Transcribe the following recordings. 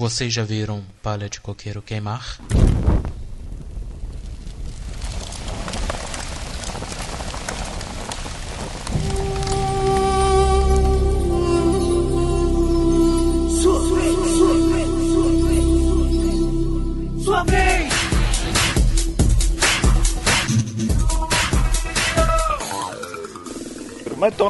Vocês já viram palha de coqueiro queimar?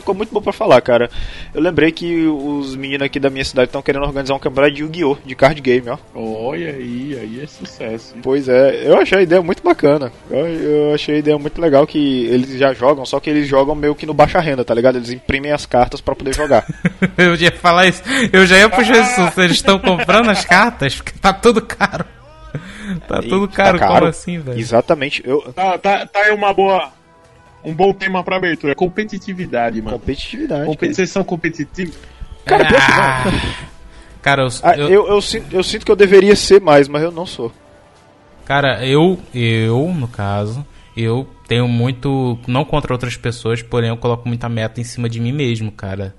Então ficou muito bom pra falar, cara. Eu lembrei que os meninos aqui da minha cidade estão querendo organizar um campeonato de Yu-Gi-Oh! de card game, ó. Olha aí, aí é sucesso. hein? Pois é, eu achei a ideia muito bacana. Eu, eu achei a ideia muito legal que eles já jogam, só que eles jogam meio que no baixa renda, tá ligado? Eles imprimem as cartas pra poder jogar. Eu ia falar isso. Eu já ia puxar isso. Eles estão comprando as cartas porque tá tudo caro. Tá tudo tá caro, caro. como assim, velho? Exatamente. Eu, Tá, tá, tá aí uma boa. Um bom tema pra abertura. Competitividade, mano. competitividade. Competi vocês são competitivos? Cara, pior que não. Ah, Cara, eu, Ah, eu- eu, eu, sinto, eu sinto que eu deveria ser mais, mas eu não sou. Cara, eu, eu, no caso, eu tenho muito. Não contra outras pessoas, porém eu coloco muita meta em cima de mim mesmo, cara.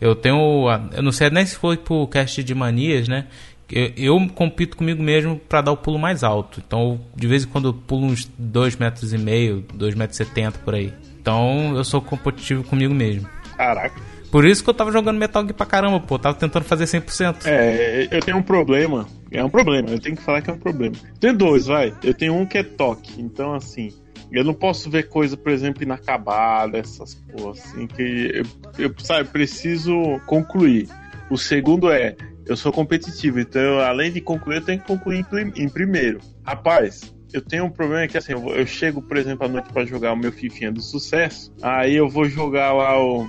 Eu tenho. Eu não sei nem se foi pro cast de manias, né? Eu, eu compito comigo mesmo pra dar o pulo mais alto. Então, de vez em quando eu pulo uns 2 metros e meio, 2 metros e 70 por aí. Então, eu sou competitivo comigo mesmo. Caraca. Por isso que eu tava jogando Metal Gear pra caramba, pô. Tava tentando fazer 100%. É, eu tenho um problema. É um problema, eu tenho que falar que é um problema. Tem dois, vai. Eu tenho um que é toque. Então, assim, eu não posso ver coisa, por exemplo, inacabada, essas coisas, assim, que eu, eu sabe, preciso concluir. O segundo é, eu sou competitivo, então, eu, além de concluir, eu tenho que concluir em, prim- em primeiro. Rapaz, eu tenho um problema que, assim, eu, eu chego, por exemplo, à noite pra jogar o meu Fifinha do sucesso, aí eu vou jogar lá o,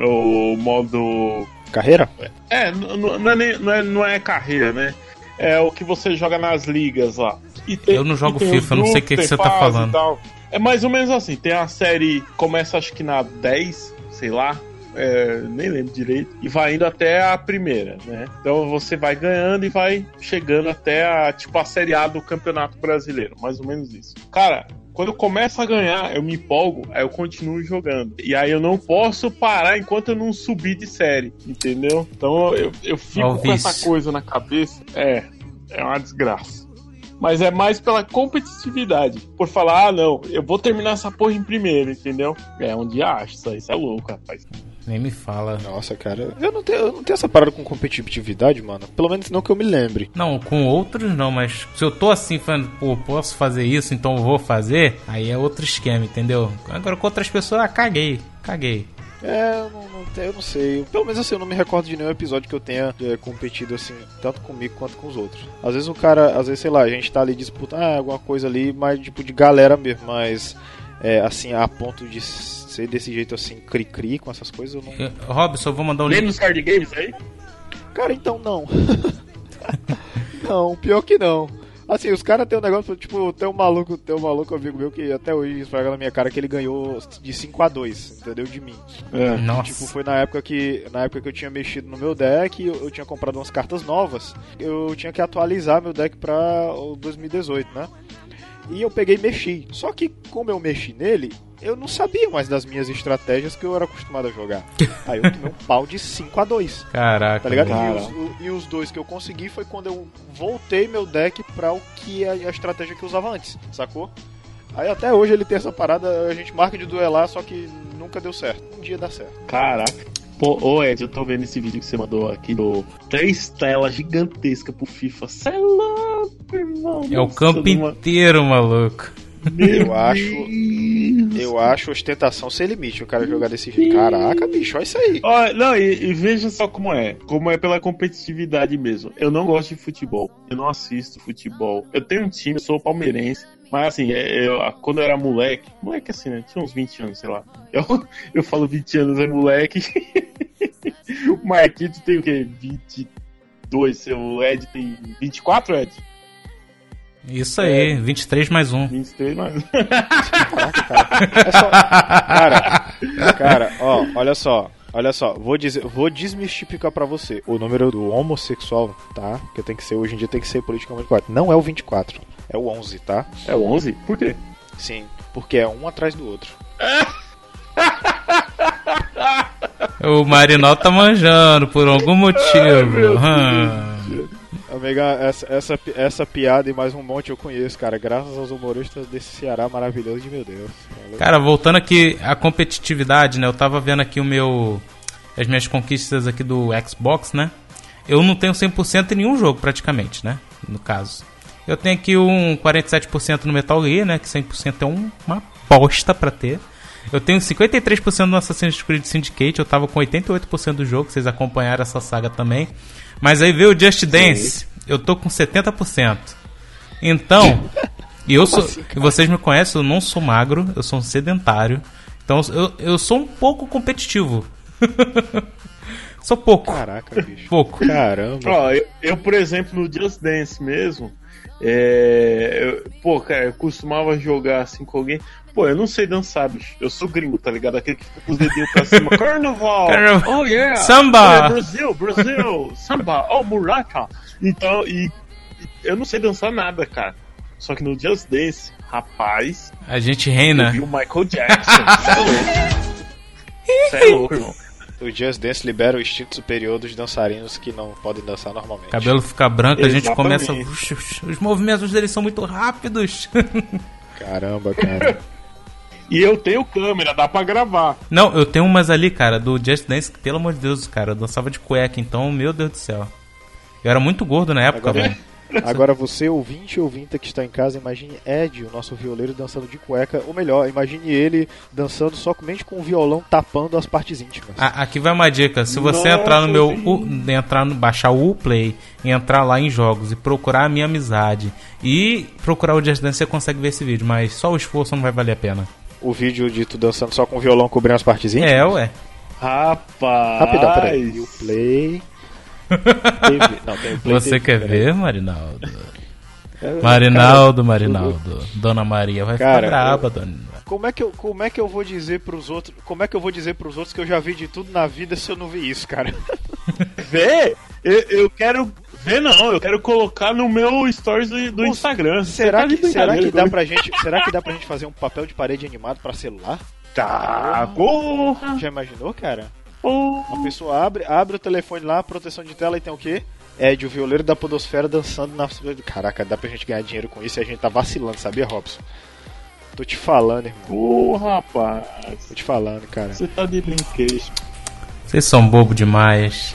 o modo Carreira? é, n- n- não é, nem- não, é, não é carreira, né? É o que você joga nas ligas lá. E tem- Eu não jogo e FIFA, não sei o que que você tá falando. É mais ou menos assim, tem a série, começa acho que na 10, sei lá, é, nem lembro direito, e vai indo até a primeira, né? Então você vai ganhando e vai chegando até a, tipo, a Série A do Campeonato Brasileiro, mais ou menos isso. Cara, quando eu começo a ganhar, eu me empolgo, aí eu continuo jogando. E aí eu não posso parar enquanto eu não subir de série, entendeu? Então eu, eu fico com essa coisa na cabeça. É, é uma desgraça. Mas é mais pela competitividade. Por falar, ah, não, eu vou terminar essa porra em primeiro, entendeu? É um dia acho, isso isso é louco, rapaz. Nem me fala. Nossa, cara, eu não, tenho, eu não tenho essa parada com competitividade, mano. Pelo menos não que eu me lembre. Não, com outros não, mas se eu tô assim falando, pô, posso fazer isso, então eu vou fazer, aí é outro esquema, entendeu? Agora com outras pessoas, ah, caguei, caguei. É, eu não, não eu não sei. Pelo menos assim, eu não me recordo de nenhum episódio que eu tenha é, competido assim, tanto comigo quanto com os outros. Às vezes o cara, às vezes, sei lá, a gente tá ali disputando ah, alguma coisa ali, mas tipo de galera mesmo, mas é, assim, a ponto de ser desse jeito assim, cri-cri com essas coisas, eu não. Eu- Robson, eu vou mandar um link. nos card games aí? Cara, então não. não, pior que não. Assim, os caras tem um negócio, tipo, tem um maluco, tem um maluco amigo meu que até hoje esfrega na minha cara que ele ganhou de 5 a 2 entendeu? De mim. É. Nossa. Tipo, foi na época que na época que eu tinha mexido no meu deck, eu, eu tinha comprado umas cartas novas. Eu tinha que atualizar meu deck pra o 2018, né? E eu peguei e mexi. Só que como eu mexi nele, eu não sabia mais das minhas estratégias que eu era acostumado a jogar. Aí eu tomei um pau de 5 a 2 Caraca. Tá ligado? velho. E os, o- e os dois que eu consegui foi quando eu voltei meu deck pra o que é a estratégia que eu usava antes, sacou? Aí até hoje ele tem essa parada, a gente marca de duelar, só que nunca deu certo. Um dia dá certo. Caraca. Pô, ô Ed, eu tô vendo esse vídeo que você mandou aqui do três telas gigantescas pro FIFA. Cê é louco, irmão. É o campo numa- inteiro, maluco. Meu Eu acho-. Eu acho ostentação sem limite o cara jogar desse jeito. Caraca, bicho, olha isso aí. Ó, não, e, e veja só como é. Como é pela competitividade mesmo. Eu não gosto de futebol. Eu não assisto futebol. Eu tenho um time, eu sou palmeirense. Mas assim, é, eu- quando eu era moleque, moleque assim, né? Tinha uns 20 anos, sei lá. Eu, eu falo 20 anos, é moleque. o Marquito tem o quê? 22, seu Ed tem 24, Ed? Isso aí, 23 mais um. 23, mas. Caraca, cara. É só... Cara, cara, ó, olha só. Olha só, vou dizer, vou desmistificar pra você. O número do homossexual, tá? Que tem que ser hoje em dia tem que ser politicamente correto. Não é o 24, é o 11, tá? É o 11? Por quê? Sim, porque é um atrás do outro. O Marinol tá manjando por algum motivo. Hum. Amiga, essa, essa, essa piada e mais um monte eu conheço, cara. Graças aos humoristas desse Ceará maravilhoso de meu Deus. Cara, voltando aqui à competitividade, né? Eu tava vendo aqui o meu. As minhas conquistas aqui do Xbox, né? Eu não tenho 100% em nenhum jogo, praticamente, né? No caso. Eu tenho aqui um 47% no Metal Gear, né? Que 100% é um- uma bosta pra ter. Eu tenho 53% no Assassin's Creed Syndicate. Eu tava com 88% do jogo. Vocês acompanharam essa saga também. Mas aí veio o Just Dance. Eu tô com 70%. Então, e eu sou, e vocês me conhecem, eu não sou magro, eu sou um sedentário. Então eu, eu sou um pouco competitivo. sou pouco. Caraca, bicho. Pouco. Caramba. Ó, eu, eu, por exemplo, no Just Dance mesmo, é, eu- pô, cara, eu costumava jogar assim com alguém. Pô, eu não sei dançar, bicho. Eu sou gringo, tá ligado? Aquele que fica com os dedinhos pra cima. Carnaval! Carnaval. Oh, yeah! Samba! É, Brasil, Brasil! Samba! Oh, murata! Então, e, e eu não sei dançar nada, cara. Só que no Just Dance, rapaz, A gente eu reina. vi o Michael Jackson. Você é louco. Você é louco, irmão. O Just Dance libera o instinto superior dos dançarinos que não podem dançar normalmente. Cabelo fica branco, a gente Exatamente. começa. Os movimentos deles são muito rápidos. Caramba, cara. E eu tenho câmera, dá pra gravar. Não, eu tenho umas ali, cara, do Just Dance, que, pelo amor de Deus, cara, eu dançava de cueca, então, meu Deus do céu. Eu era muito gordo na época, Agora- velho. Agora você, ouvinte ou ouvinta que está em casa, imagine Ed, o nosso violeiro, dançando de cueca. Ou melhor, imagine ele dançando somente com o violão tapando as partes íntimas. A- Aqui vai uma dica, se você Nossa, entrar no meu. U- entrar no baixar o Uplay, entrar lá em jogos e procurar a minha amizade e procurar o Just Dance, você consegue ver esse vídeo, mas só o esforço não vai valer a pena. O vídeo de tu dançando só com o violão cobrindo as partes íntimas? É, ué. Rapaz! Rapidão, peraí. E o play. Teve- Não, tem o play. Você teve, quer ver, Marinaldo? É, Marinaldo, Marinaldo. Dona Maria vai Cara, ficar braba, eu- dona. Como é que eu, como é que eu vou dizer pros outros, como é que eu vou dizer pros outros que eu já vi de tudo na vida se eu não vi isso, cara? Vê? Eu, eu quero. Ver não, eu quero colocar no meu stories do, do Instagram. Será tá de que, será que dá pra gente, será que dá pra gente fazer um papel de parede animado pra celular? Tá, porra! Já imaginou, cara? porra. Uma pessoa abre, abre o telefone lá, proteção de tela e tem o quê? Ed, o violeiro da podosfera dançando na... Caraca, dá pra gente ganhar dinheiro com isso e a gente tá vacilando, sabia, Robson? Tô te falando, irmão. Porra, rapaz. Tô te falando, cara. Você tá de brinquedo. Vocês são bobo demais.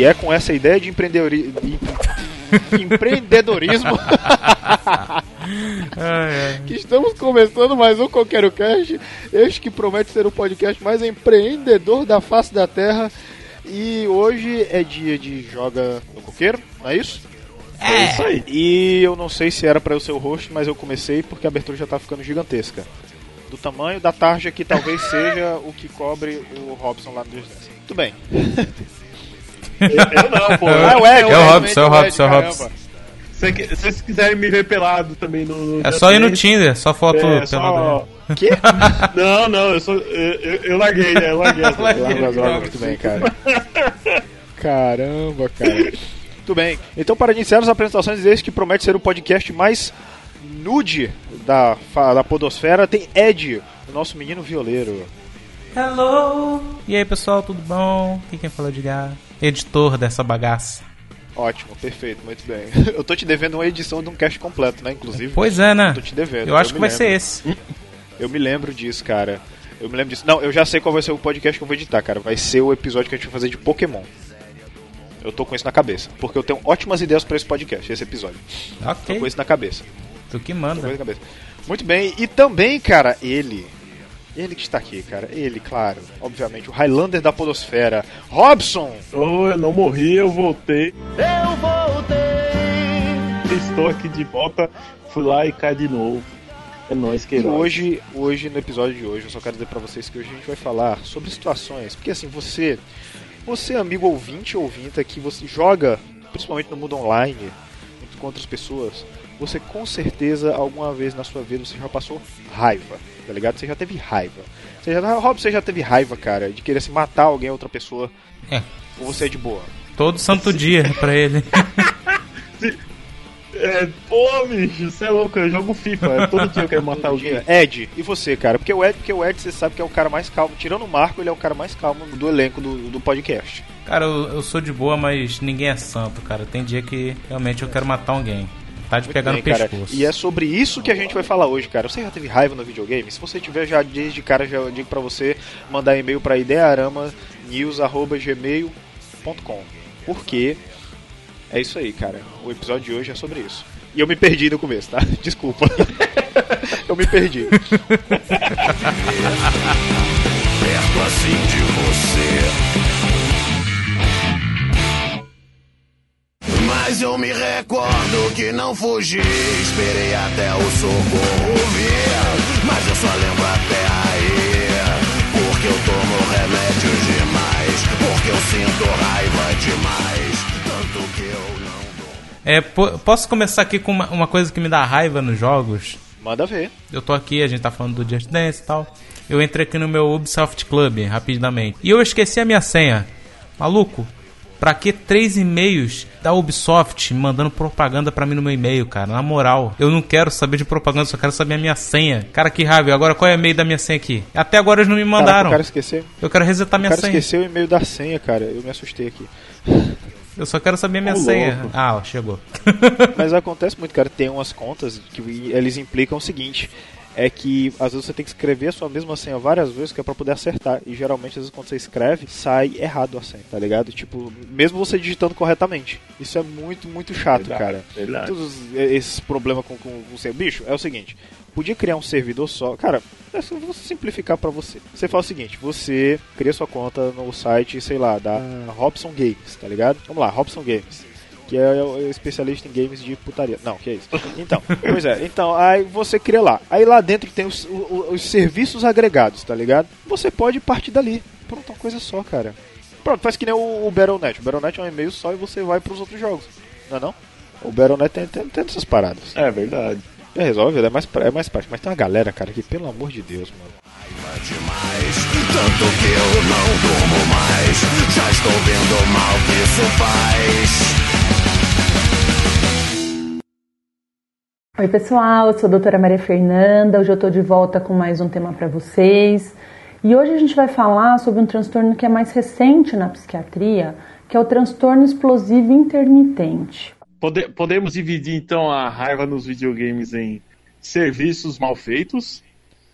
E é com essa ideia de empreendedori... de empreendedorismo que estamos começando mais um Coqueiro Cast, este que promete ser o podcast mais empreendedor da face da terra. E hoje é dia de joga no coqueiro, não é isso? É isso aí. E eu não sei se era eu ser o host, mas eu comecei porque a abertura já tá ficando gigantesca. Do tamanho da tarja que talvez seja o que cobre o Robson lá no. Muito bem. Eu não, pô. Ah, o Ed, É o Robson, é o Robson, é o. Robson. Se vocês quiserem me ver pelado também no. no É só ir no Tinder, só foto É, pelada. só... Que? Não, não, eu sou. Eu, eu, eu larguei, né? Eu larguei. essa- Larga as drogas, muito bem, cara. Caramba, cara. Muito bem. Então, para iniciar as apresentações desse que promete ser o podcast mais nude da, da podosfera, tem Ed, o nosso menino violeiro. Hello! E aí pessoal, tudo bom? Aqui quem fala é o Edgar, editor dessa bagaça. Ótimo, perfeito, muito bem. Eu tô te devendo uma edição de um cast completo, né, inclusive. Pois é, né? Tô te devendo. Eu acho me que vai lembro. ser esse. Eu me lembro disso, cara. Eu me lembro disso. Não, eu já sei qual vai ser o podcast que eu vou editar, cara. Vai ser o episódio que a gente vai fazer de Pokémon. Eu tô com isso na cabeça. Porque eu tenho ótimas ideias pra esse podcast, esse episódio. Tô Ok, com isso na cabeça. tu que Tô com manda. isso na cabeça. Muito bem, e também, cara, ele. Ele que está aqui, cara. Ele, claro. Obviamente, o Highlander da Podosfera. Robson! Oh, eu não morri, eu voltei. Eu voltei. estou aqui de volta. Fui lá e cai de novo. É nóis, E Queiroz. hoje, hoje, no episódio de hoje, eu só quero dizer pra vocês que hoje a gente vai falar sobre situações. Porque assim, você, você amigo ouvinte ou ouvinta que você joga, principalmente no mundo online, junto com outras pessoas, você com certeza alguma vez na sua vida você já passou raiva, tá ligado? Você já teve raiva. Você já, Rob, você já teve raiva, cara, de querer se matar alguém, outra pessoa? É. Ou você é de boa? Todo santo dia pra ele. É, pô, bicho, você é louco, eu jogo FIFA. É todo dia eu quero matar alguém. Ed, e você, cara? Porque o Ed, porque o Ed, você sabe que é o cara mais calmo. Tirando o Marco, ele é o cara mais calmo do elenco do, do podcast. Cara, eu, eu sou de boa, mas ninguém é santo, cara. Tem dia que realmente eu quero matar alguém. Tá de Muito pegar bem, no cara. pescoço. E é sobre isso que a gente vai falar hoje, cara. Você já teve raiva no videogame? Se você tiver já desde cara, já digo pra você mandar e-mail pra idearamanews.gmail.com. Porque é isso aí, cara. O episódio de hoje é sobre isso. E eu me perdi no começo, tá? Desculpa. eu me perdi. Perto assim de você. Mas eu me recordo que não fugi. Esperei até o socorro vir. Mas eu só lembro até aí. Porque eu tomo remédio demais. Porque eu sinto raiva demais. Tanto que eu não dou. É, po- posso começar aqui com uma, uma coisa que me dá raiva nos jogos? Manda ver. Eu tô aqui, a gente tá falando do Just Dance e tal. Eu entrei aqui no meu Ubisoft Club, rapidamente. E eu esqueci a minha senha. Maluco, pra que três e-mails da Ubisoft mandando propaganda pra mim no meu e-mail, cara? Na moral, eu não quero saber de propaganda, só quero saber a minha senha. Cara, que raiva. Agora, qual é o e-mail da minha senha aqui? Até agora eles não me Caraca, mandaram. o cara esqueceu. Eu quero resetar minha senha. esqueceu o e-mail da senha, cara. Eu me assustei aqui. Eu só quero saber a minha Ô, senha. louco. Ah, ó, chegou. Mas acontece muito, cara. Tem umas contas que eles implicam o seguinte: é que às vezes você tem que escrever a sua mesma senha várias vezes que é pra poder acertar. E geralmente, às vezes, quando você escreve, sai errado a senha, tá ligado? Tipo, mesmo você digitando corretamente. Isso é muito, muito chato, Verdade, cara. verdade. Todos esses problemas com, com o seu bicho é o seguinte: podia criar um servidor só. Cara, é só vou simplificar pra você. Você faz o seguinte: você cria sua conta no site, sei lá, da Robson Games, tá ligado? Vamos lá, Robson Games. Que é o especialista em games de putaria. Não, que é isso. Então, pois é. Então, aí você cria lá. Aí lá dentro tem os, o- o- os serviços agregados, tá ligado? Você pode partir dali. Pronto, uma coisa só, cara. Pronto, faz que nem o, o Battle.net. O Battle.net é um e-mail só e você vai pros outros jogos. Não é não? O Battle.net tem, tem, tem essas paradas. É verdade. É, resolve, é mais, pra- é mais prático. Mas tem uma galera, cara, que pelo amor de Deus, mano. demais. Tanto que eu não durmo mais. Já estou vendo o mal que isso faz. Oi, pessoal, eu sou a doutora Maria Fernanda. Hoje eu estou de volta com mais um tema para vocês. E hoje a gente vai falar sobre um transtorno que é mais recente na psiquiatria, que é o transtorno explosivo intermitente. Pode- podemos dividir então a raiva nos videogames em serviços mal feitos,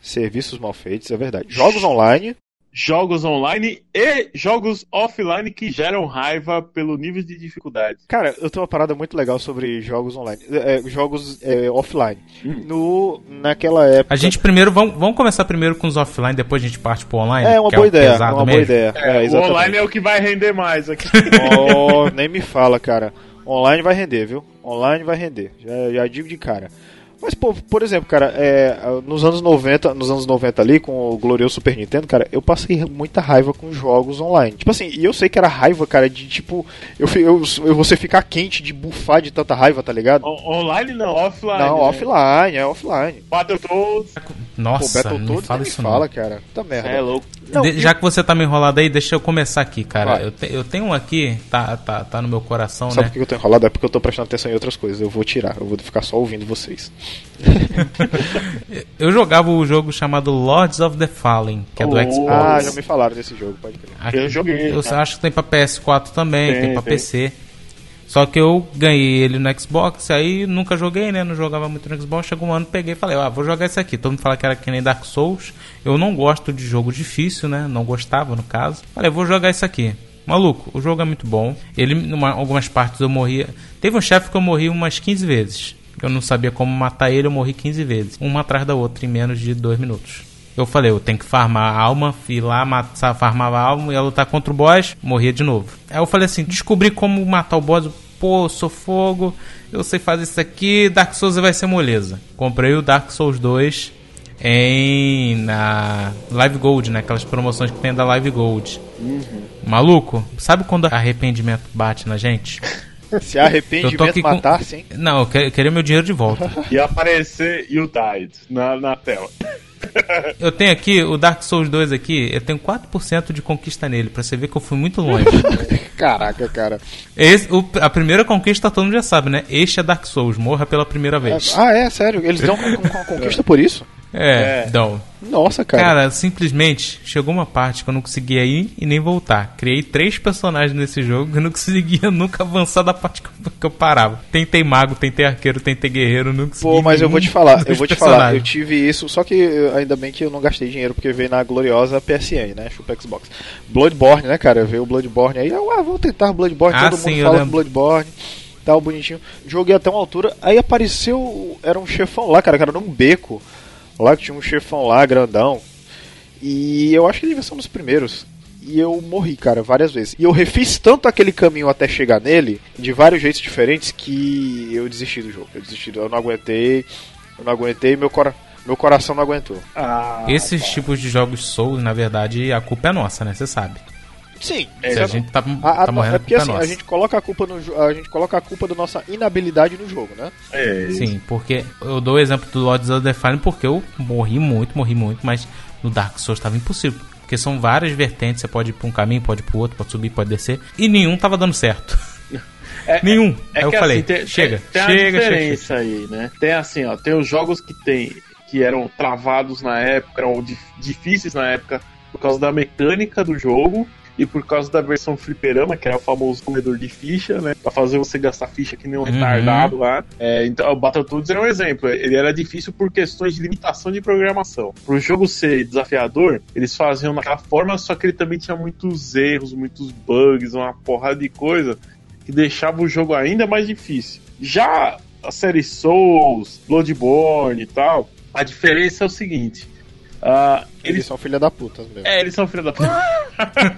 Serviços mal feitos, é verdade. Jogos online. Jogos online e jogos offline que geram raiva pelo nível de dificuldade. Cara, eu tenho uma parada muito legal sobre jogos online. É, jogos é, offline. No, naquela época. A gente primeiro, vamos, vamos começar primeiro com os offline, depois a gente parte pro online. É uma que boa o ideia. É pesado uma boa mesmo. ideia. É, o exatamente. online é o que vai render mais aqui. Oh, nem me fala, cara. Online vai render, viu? Online vai render. Já, já digo de cara. Mas, pô, por exemplo, cara, é, nos anos 90, nos anos 90 ali, com o glorioso Super Nintendo, cara, eu passei muita raiva com jogos online. Tipo assim, e eu sei que era raiva, cara, de tipo, eu, eu, eu- você ficar quente de bufar de tanta raiva, tá ligado? O- online não, offline. Não, né? offline, é offline. Battletoads. Pô, Nossa, Battletoads não fala isso fala, não. cara. Tá merda. É louco. Não, De- e- já que você tá me enrolado aí, deixa eu começar aqui, cara. Eu, te- eu tenho um aqui, tá, tá, tá no meu coração, Sabe né? por que eu tô enrolado? É porque eu tô prestando atenção em outras coisas. Eu vou tirar, eu vou ficar só ouvindo vocês. Eu jogava o jogo chamado Lords of the Fallen, que é do Oh. Xbox. Ah, já me falaram desse jogo, pode crer. Aqui- Eu joguei, Eu cara. acho que tem pra PS4 também, tem, Tem, pra tem. PC. Só que eu ganhei ele no Xbox, aí nunca joguei, né? Não jogava muito no Xbox. Chegou um ano, peguei e falei, ah, vou jogar esse aqui. Todo mundo fala que era que nem Dark Souls. Eu não gosto de jogo difícil, né? Não gostava, no caso. Falei, vou jogar esse aqui. Maluco, o jogo é muito bom. Ele, em algumas partes eu morria. Teve um chefe que eu morri umas 15 vezes. Eu não sabia como matar ele, eu morri 15 vezes. Uma atrás da outra em menos de 2 minutos. Eu falei, eu tenho que farmar a alma, fui lá, matar, farmava a alma, ia lutar contra o boss, morria de novo. Aí eu falei assim, descobri como matar o boss, pô, sou fogo, eu sei fazer isso aqui, Dark Souls vai ser moleza. Comprei o Dark Souls 2 em na Live Gold, né? Aquelas promoções que tem da Live Gold. Maluco, sabe quando arrependimento bate na gente? Se arrependimento matar, com... sim. Não, eu que- eu queria meu dinheiro de volta. E aparecer You Died na, na tela. Eu tenho aqui o Dark Souls 2 aqui, eu tenho 4% de conquista nele, pra você ver que eu fui muito longe. Caraca, cara. Esse, o- a primeira conquista todo mundo já sabe, né? Este é Dark Souls, morra pela primeira vez. Ah, é, sério? Eles dão com, com a conquista por isso? É, É. Nossa, cara. Cara, simplesmente chegou uma parte que eu não conseguia ir e nem voltar. Criei três personagens nesse jogo e não conseguia nunca avançar da parte que eu, que eu parava. Tentei mago, tentei arqueiro, tentei guerreiro, não consegui. Pô, mas eu vou te falar, eu vou te falar, eu tive isso, só que ainda bem que eu não gastei dinheiro, porque veio na gloriosa PSN, né, chupa Xbox. Bloodborne, né, cara, veio o Bloodborne aí, eu, ah, vou tentar Bloodborne, Ah, todo sim, mundo eu fala lembro. do Bloodborne, tal, bonitinho. Joguei até uma altura, aí apareceu, era um chefão lá, cara, que era num beco, lá que tinha um chefão lá, grandão, e eu acho que ele devia ser um dos primeiros. E eu morri, cara, várias vezes. E eu refiz tanto aquele caminho até chegar nele, de vários jeitos diferentes, que eu desisti do jogo. Eu desisti, do- eu não aguentei, eu não aguentei, meu, cora meu coração não aguentou. Ah, Esses tipos de jogos Souls, na verdade, a culpa é nossa, né? Você sabe. Sim, Se a gente tá, a, a, tá morrendo, é a porque é assim, a gente coloca a culpa no a gente coloca a culpa da nossa inabilidade no jogo, né? é, Sim, porque eu dou o exemplo do Lords of the Fallen porque eu morri muito, morri muito, mas no Dark Souls tava impossível. Porque são várias vertentes, você pode ir pra um caminho, pode ir pro outro, pode subir, pode descer, e nenhum tava dando certo. É- nenhum. É Aí eu que, falei, assim, tem, chega, tem, tem chega, chega, chega. diferença aí, né? Tem assim, ó, tem os jogos que tem que eram travados na época, eram dif- difíceis na época por causa da mecânica do jogo e por causa da versão fliperama, que era o famoso comedor de ficha, né? Pra fazer você gastar ficha que nem um Uhum. retardado lá. É, então, o Battletoads era um exemplo. Ele era difícil por questões de limitação de programação. Pro jogo ser desafiador, eles faziam daquela forma, só que ele também tinha muitos erros, muitos bugs, uma porrada de coisa que deixava o jogo ainda mais difícil. Já a série Souls, Bloodborne e tal, a diferença é o seguinte. ah, Eles, eles são filha da puta mesmo. é, eles são filha da puta.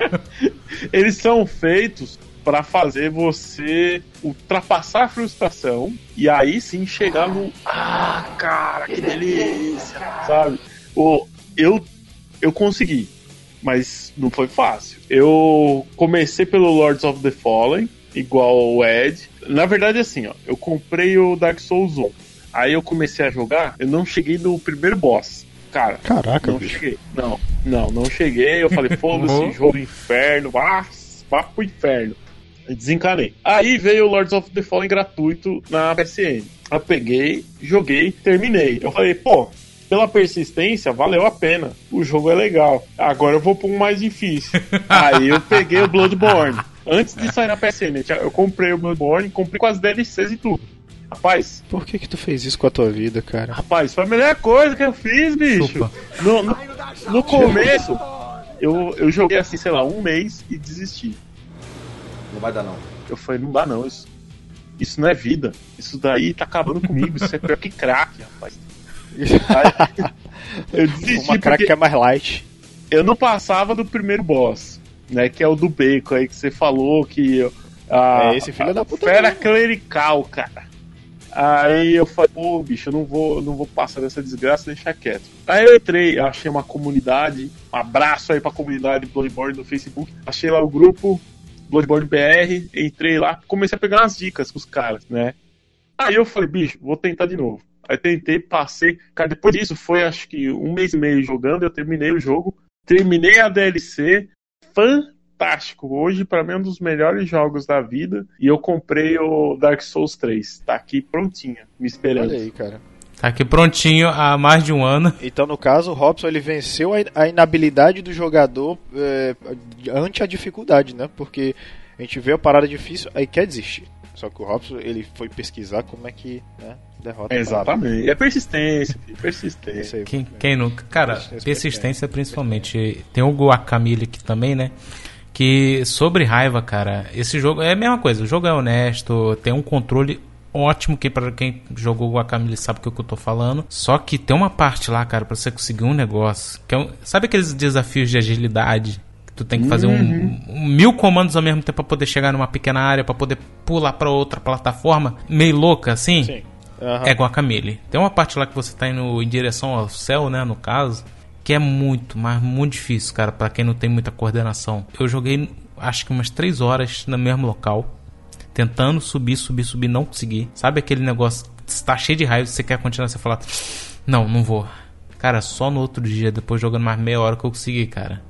eles são feitos pra fazer você ultrapassar a frustração e aí sim chegar no ah, cara, que delícia, sabe? O eu eu consegui, mas não foi fácil. Eu comecei pelo Lords of the Fallen, igual o Ed. Na verdade assim, ó, eu comprei o Dark Souls 1. Aí eu comecei a jogar, eu não cheguei no primeiro boss. Cara, Caraca, não bicho. cheguei. Não, não, não cheguei. Eu falei, foda-se, jogo do inferno, vá, vá pro inferno. Desencanei. Aí veio o Lords of the Fallen gratuito na PSN. Eu peguei, joguei, terminei. Eu falei, pô, pela persistência, valeu a pena. O jogo é legal. Agora eu vou pra um mais difícil. Aí eu peguei o Bloodborne. Antes de sair na PSN, eu comprei o Bloodborne, comprei com as DLCs e tudo. Rapaz, Por que que tu fez isso com a tua vida, cara? Rapaz, foi a melhor coisa que eu fiz, bicho. No, no, no começo, eu, eu joguei assim, sei lá, um mês e desisti. Não vai dar, não. Eu falei, não dá não, isso, isso não é vida. Isso daí tá acabando comigo, isso é pior que crack, rapaz. Aí, eu desisti Uma crack que é mais light. eu não passava do primeiro boss, né? Que é o do Bacon aí que você falou que. A, É esse filho a da puta Fera mesmo. clerical, cara. Aí eu falei, pô, bicho, eu não vou, não vou passar dessa desgraça, deixar quieto. Aí eu entrei, achei uma comunidade, um abraço aí pra comunidade Bloodborne no Facebook. Achei lá o grupo Bloodborne BR, entrei lá, comecei a pegar umas dicas com os caras, né? Aí eu falei, bicho, vou tentar de novo. Aí tentei, passei. Cara, depois disso, foi acho que um mês e meio jogando, eu terminei o jogo. Terminei a DLC. Fantástico. Hoje, pra mim, é um dos melhores jogos da vida. E eu comprei o Dark Souls 3. Tá aqui prontinha, me esperando. Olha aí, cara. Tá aqui prontinho há mais de um ano. Então, no caso, o Robson ele venceu a, inabilidade do jogador é, ante a dificuldade, né? Porque a gente vê a parada difícil, aí quer desistir. Só que o Robson ele foi pesquisar como é que né, derrota. Exatamente. É persistência, persistência. Quem, quem nunca? Cara, Persistência, persistência principalmente. Tem o Guacamole aqui também, né? Que sobre raiva, cara, esse jogo é a mesma coisa. O jogo é honesto, tem um controle ótimo que para quem jogou Guacamole sabe o que eu tô falando. Só que tem uma parte lá, cara, pra você conseguir um negócio, que é um, sabe aqueles desafios de agilidade? Tu tem que fazer um, um mil comandos ao mesmo tempo pra poder chegar numa pequena área, pra poder pular pra outra plataforma, meio louca assim. Sim. Aham. É Guacamele. Tem uma parte lá que você tá indo em direção ao céu, né, no caso, que é muito, mas muito difícil, cara, pra quem não tem muita coordenação. Eu joguei acho que umas 3 horas no mesmo local, tentando subir, subir, subir, não consegui. Sabe aquele negócio, está cheio de raiva, você quer continuar, você fala, não, não vou. Cara, só no outro dia, depois jogando mais meia hora que eu consegui, cara.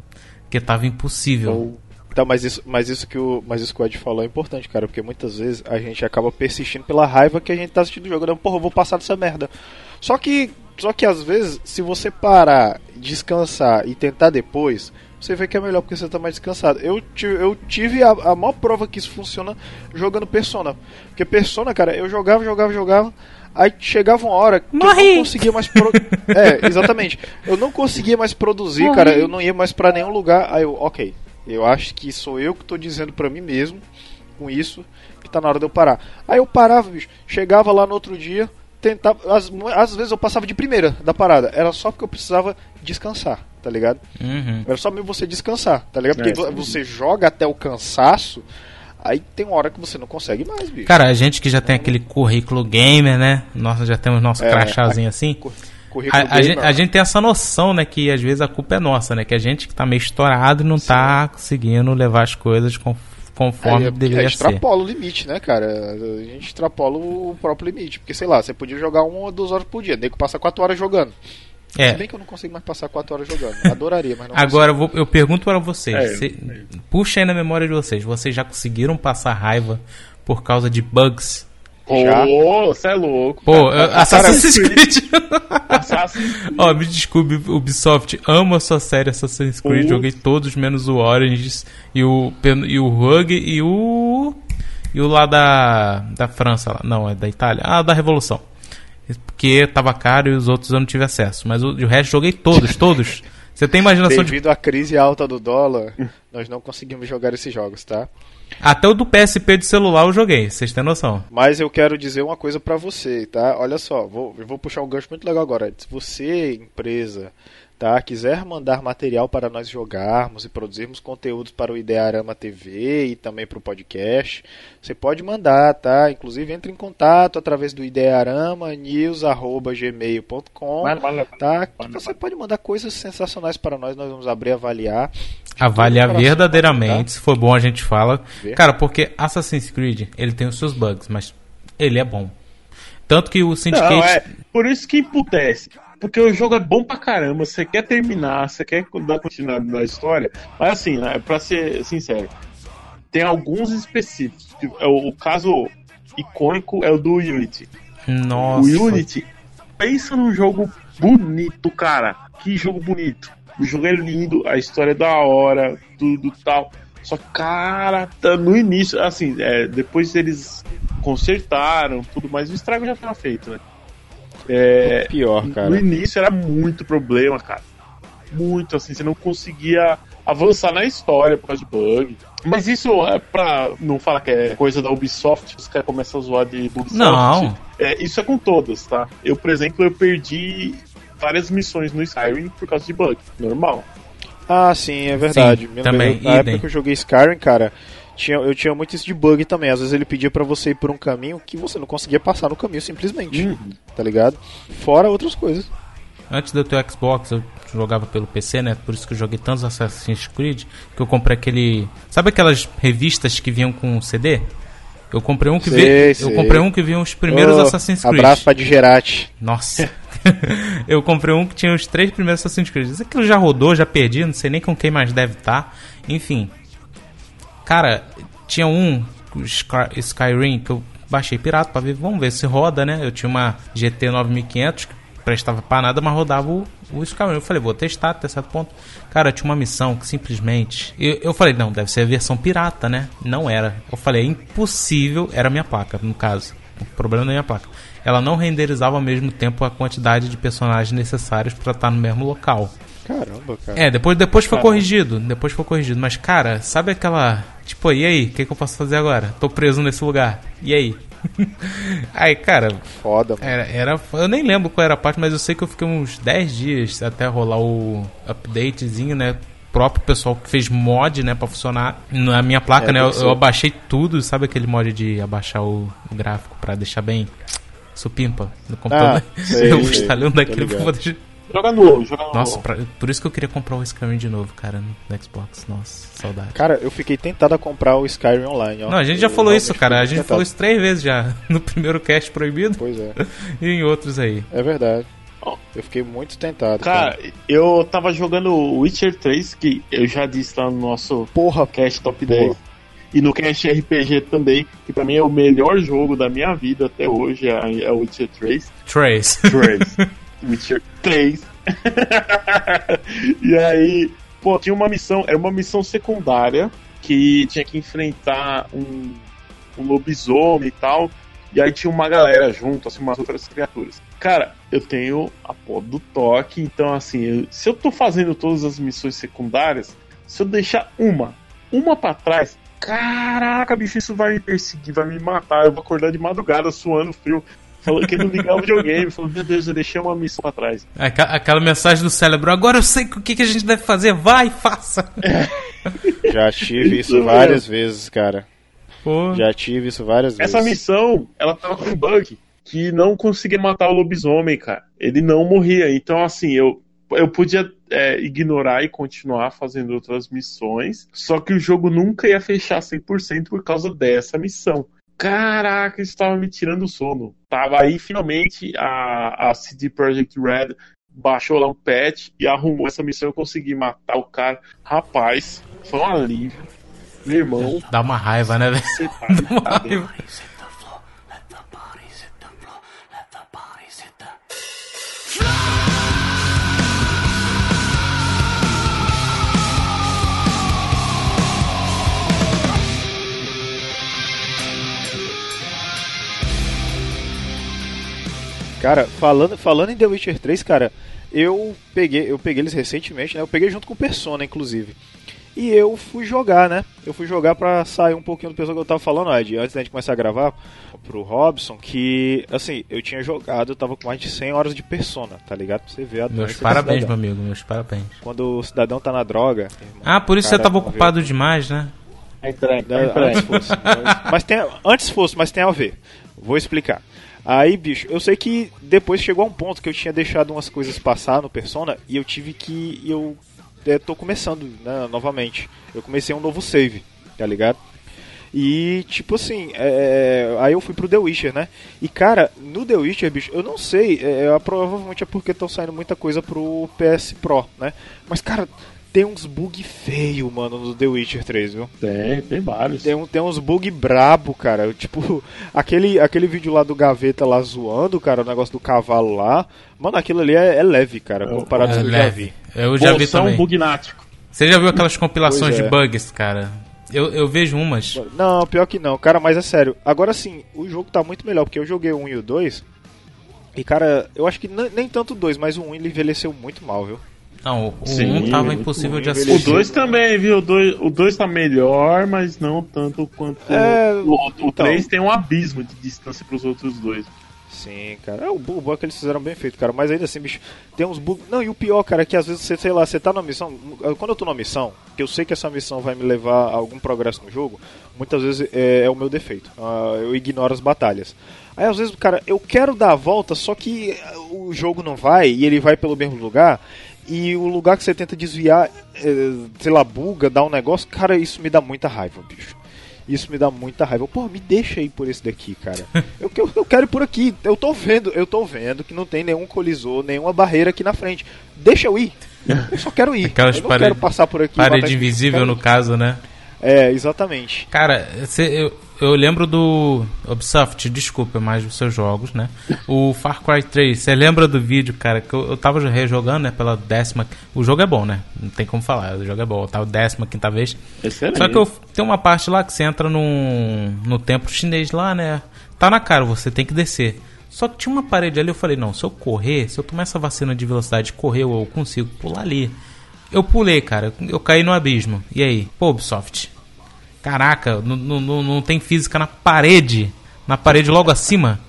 Porque tava impossível. Tá, mas isso, mas isso que o, mas isso que o Ed falou é importante, cara, porque muitas vezes a gente acaba persistindo pela raiva que a gente tá assistindo o jogo, né? Porra, eu vou passar dessa merda. Só que, só que às vezes, se você parar, descansar e tentar depois, você vê que é melhor porque você tá mais descansado. Eu, eu tive a, a maior prova que isso funciona jogando Persona. Porque Persona, cara, eu jogava, jogava, jogava. Aí chegava uma hora que eu Morri! não conseguia mais pro... É, exatamente. Eu não conseguia mais produzir, Morri! cara. Eu não ia mais pra nenhum lugar. Aí eu, ok. Eu acho que sou eu que tô dizendo pra mim mesmo com isso que tá na hora de eu parar. Aí eu parava, bicho. Chegava lá no outro dia, tentava. Às, às vezes eu passava de primeira da parada. Era só porque eu precisava descansar, tá ligado? Uhum. Era só mesmo você descansar, tá ligado? Porque É, vo- você joga até o cansaço, aí tem uma hora que você não consegue mais, bicho. Cara, a gente que já tem aquele currículo gamer, né? Nós já temos nosso É, crachazinho assim. Cur- Currículo A, a gamer, gente, a gente tem essa noção, né, que às vezes a culpa é nossa, né? Que a gente que tá meio estourado e não tá conseguindo levar as coisas com- conforme É, deveria é, ser. extrapola o limite, né, cara? A gente extrapola o próprio limite. Porque, sei lá, você podia jogar uma ou duas horas por dia. Nego passa quatro horas jogando. Se É. bem que eu não consigo mais passar quatro horas jogando. Adoraria, mas não Agora eu, vou- eu pergunto para vocês, É, cê- puxa aí na memória de vocês, vocês já conseguiram passar raiva por causa de bugs? Já. Ô, você é louco. Pô, cara. Assassin's Creed. Assassin's Ó, me desculpe, Ubisoft, amo a sua série Assassin's Creed, Putz. joguei todos menos o Orange e o e o Rogue e o e o lá da da França, lá. não, é da Itália. Ah, da Revolução. Porque tava caro e os outros eu não tive acesso, mas o, o resto joguei todos, todos. Você tem imaginação de Devido à crise alta do dólar, nós não conseguimos jogar esses jogos, tá? Até o do PSP de celular eu joguei, vocês têm noção? Mas eu quero dizer uma coisa pra você, tá? Olha só, vou, eu vou puxar um gancho muito legal agora. Se você, empresa, tá, quiser mandar material para nós jogarmos e produzirmos conteúdos para o Idearama TV e também para o podcast, você pode mandar, tá? Inclusive entre em contato através do idearamanews@gmail.com, tá? Que você pode mandar coisas sensacionais para nós, nós vamos abrir e avaliar. Avaliar verdadeiramente, se for bom a gente fala. Ver. Cara, porque Assassin's Creed, ele tem os seus bugs, mas ele é bom. Tanto que o Syndicate Não, é por isso que emputece. Porque o jogo é bom pra caramba, você quer terminar, você quer dar continuidade na história. Mas assim, né, pra ser sincero, tem alguns específicos. Tipo, é O, o caso icônico é o do Unity. Nossa. O Unity, pensa num jogo bonito, cara. Que jogo bonito. O jogo é lindo, a história é da hora, tudo tal. Só que, cara, tá no início, assim, é, depois eles consertaram tudo, mas o estrago já tava feito, né? É, Pior, cara. no início era muito problema, cara. Muito, assim, você não conseguia avançar na história por causa de bug. Mas isso é pra não falar que é coisa da Ubisoft, os caras começam a zoar de Ubisoft. Não. É, isso é com todas, tá? Eu, por exemplo, eu perdi várias missões no Skyrim por causa de bug. Normal. Ah, sim, é verdade. Sim, também, Na idem. época que eu joguei Skyrim, cara, tinha, eu tinha muito isso de bug também. Às vezes ele pedia pra você ir por um caminho que você não conseguia passar no caminho simplesmente. Uhum. Tá ligado? Fora outras coisas. Antes do teu Xbox, eu jogava pelo PC, né? Por isso que eu joguei tantos Assassin's Creed, que eu comprei aquele. Sabe aquelas revistas que vinham com CD? Eu comprei um que Sei, veio. sei. Eu comprei um que vinha os primeiros Ô, Assassin's Creed. Abraço pra Digerati. Nossa. eu comprei um que tinha os três primeiros Assassin's Creed. Aquilo já rodou, já perdi, não sei nem com quem mais deve estar. Enfim. Cara, tinha um, Skyrim, que eu baixei pirata pra ver, vamos ver se roda, né? Eu tinha uma GT 9500 que prestava pra nada, mas rodava o, o Skyrim. Eu falei, vou testar até certo ponto. Cara, tinha uma missão que simplesmente. Eu, eu falei, não, deve ser a versão pirata, né? Não era. Eu falei, é impossível. Era a minha placa, no caso. O problema da minha placa. Ela não renderizava ao mesmo tempo a quantidade de personagens necessários pra estar no mesmo local. Caramba, cara. É, depois, depois foi corrigido. Depois foi corrigido. Mas, cara, sabe aquela. Tipo, e aí? O que, que eu posso fazer agora? Tô preso nesse lugar. E aí? aí, cara, Foda, mano. era, era. Eu nem lembro qual era a parte, mas eu sei que eu fiquei uns 10 dias até rolar o updatezinho, né? próprio pessoal que fez mod, né, pra funcionar. Na minha placa, É, né, eu, eu abaixei tudo, sabe aquele mod de abaixar o, o gráfico pra deixar bem supimpa no computador? Ah, sei, eu Tô daquele ligado. pra deixar... Joga novo, joga novo. Nossa, pra- por isso que eu queria comprar o Skyrim de novo, cara, no Xbox. Nossa, saudade. Cara, eu fiquei tentado a comprar o Skyrim Online, ó. Não, a gente já Eu falou isso, cara. A gente tentado. falou isso três vezes já. No primeiro cast proibido Pois é, e em outros aí. é verdade. Ó. Eu fiquei muito tentado, cara. Cara, eu tava jogando Witcher 3, que eu já disse lá no nosso Porra, cast top Boa. 10. E no cast RPG também, que pra mim é o melhor jogo da minha vida até hoje, é, é o Witcher 3. Trace. 3. Witcher 3. e aí, pô, tinha uma missão, era uma missão secundária que tinha que enfrentar um, um lobisomem e tal. E aí tinha uma galera junto, assim, umas outras criaturas. Cara, eu tenho a porra do toque, então assim, eu- se eu tô fazendo todas as missões secundárias, se eu deixar uma, uma pra trás, caraca, bicho, isso vai me perseguir, vai me matar, eu vou acordar de madrugada suando frio. Falou que não ligar o videogame, falou, meu Deus, eu deixei uma missão pra trás. Aqua- Aquela mensagem do cérebro. Agora eu sei o que, que a gente deve fazer. Vai, faça. já tive isso Isso várias vezes, cara. Pô. Já tive isso várias vezes. Essa missão, ela tava com um bug que não conseguia matar o lobisomem, cara. Ele não morria. Então, assim, eu, eu podia é, ignorar e continuar fazendo outras missões. Só que o jogo nunca ia fechar 100% por causa dessa missão. Caraca, isso tava me tirando o sono. Tava aí, finalmente, a, a CD Projekt Red baixou lá um patch e arrumou essa missão. Eu consegui matar o cara. Rapaz, foi um alívio. Meu irmão, Dá uma raiva, né, velho? tá Dá uma raiva. Cara, falando, falando em The Witcher 3, cara, eu peguei, eu peguei eles recentemente, né? Eu peguei junto com o Persona, inclusive. E eu fui jogar, né? Eu fui jogar pra sair um pouquinho do pessoal que eu tava falando, Ed, antes da gente começar a gravar, pro Robson, que, assim, eu tinha jogado, eu tava com mais de 100 horas de Persona, tá ligado? Pra você ver a Meus parabéns, meu amigo. Meus parabéns. Quando o cidadão tá na droga. irmão, Ah, por isso cara, você tava vê. ocupado demais, né? Entregue, Né, Antes fosse. Mas, mas tem, antes fosse, mas tem a ver. Vou explicar. Aí, bicho, eu sei que depois chegou a um ponto que eu tinha deixado umas coisas passar no Persona e eu tive que. Eu é, tô começando, né, novamente. Eu comecei um novo save, tá ligado? E, tipo assim, é, aí eu fui pro The Witcher, né? E, cara, no The Witcher, bicho, eu não sei, é, é, provavelmente é porque estão saindo muita coisa pro PS Pro, né? Mas, cara, tem uns bug feio, mano, no The Witcher 3, viu? Tem, tem vários. Tem, tem uns bug brabo, cara. Tipo, aquele, aquele vídeo lá do Gaveta lá zoando, cara, o negócio do cavalo lá. Mano, aquilo ali é, é leve, cara, comparado É com o que eu já leve. vi. Eu já vi Bolsão também. bugnático. Você já viu aquelas compilações é. de bugs, cara? Eu, eu vejo umas. Não, pior que não, cara, mas é sério. Agora sim, o jogo tá muito melhor, porque eu joguei o 1 e o 2. E, cara, eu acho que nem, nem tanto o 2, mas o 1 ele envelheceu muito mal, viu? Não, o Sim, 1 tava impossível de ruim, O assistir. 2 também, viu? O 2 o dois tá melhor, mas não tanto quanto É, o, o então. 3 tem um abismo de distância pros outros dois. Sim, cara. É o bu- o bug que eles fizeram bem feito, cara. Mas ainda assim, bicho, tem uns bugs. Não, e o pior, cara, é que às vezes você, sei lá, você tá na missão. Quando eu tô na missão, que eu sei que essa missão vai me levar a algum progresso no jogo, muitas vezes é, é o meu defeito. Ah, eu ignoro as batalhas. Aí às vezes, cara, eu quero dar a volta, só que ah, o jogo não vai e ele vai pelo mesmo lugar. E o lugar que você tenta desviar, eh, sei lá, buga, dá um negócio, cara, isso me dá muita raiva, bicho. Isso me dá muita raiva. Pô, me deixa ir por esse daqui, cara. Eu, eu, eu quero ir por aqui. Eu tô vendo, eu tô vendo que não tem nenhum colisor, nenhuma barreira aqui na frente. Deixa eu ir. Eu só quero ir. Aquelas eu não parede- quero passar por aqui. Parede invisível, no caso, né? É, exatamente. Cara, cê- eu, eu lembro do Ubisoft, desculpa, mais dos seus jogos, né? O Far Cry 3, você lembra do vídeo, cara, que eu, eu tava rejogando, né, pela décima... O jogo é bom, né? Não tem como falar, o jogo é bom. Eu tava décima quinta vez. Excelente. Só que eu, tem uma parte lá que você entra num, no templo chinês lá, né? Tá na cara, você tem que descer. Só que tinha uma parede ali, eu falei, não, se eu correr, se eu tomar essa vacina de velocidade e correr, eu consigo pular ali. Eu pulei, cara, eu caí no abismo. E aí? Pô, Ubisoft. Caraca, não, tem física na parede. Na parede logo acima.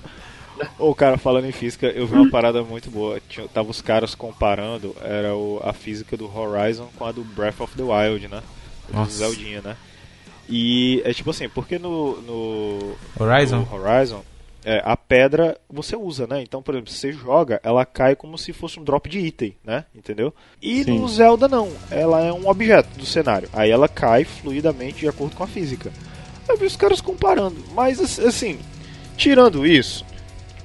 Ô, cara, falando em física, eu vi uma parada muito boa. Tinha, tava os caras comparando, era o- a física do Horizon com a do Breath of the Wild, né? Do. Zeldinha, né? E é tipo assim, porque no, no Horizon? no Horizon é, a pedra você usa, né? Então, por exemplo, se você joga, ela cai como se fosse um drop de item, né? Entendeu? E Sim. no Zelda não, ela é um objeto do cenário. Aí ela cai fluidamente de acordo com a física. Eu vi os caras comparando, mas ass- assim, tirando isso,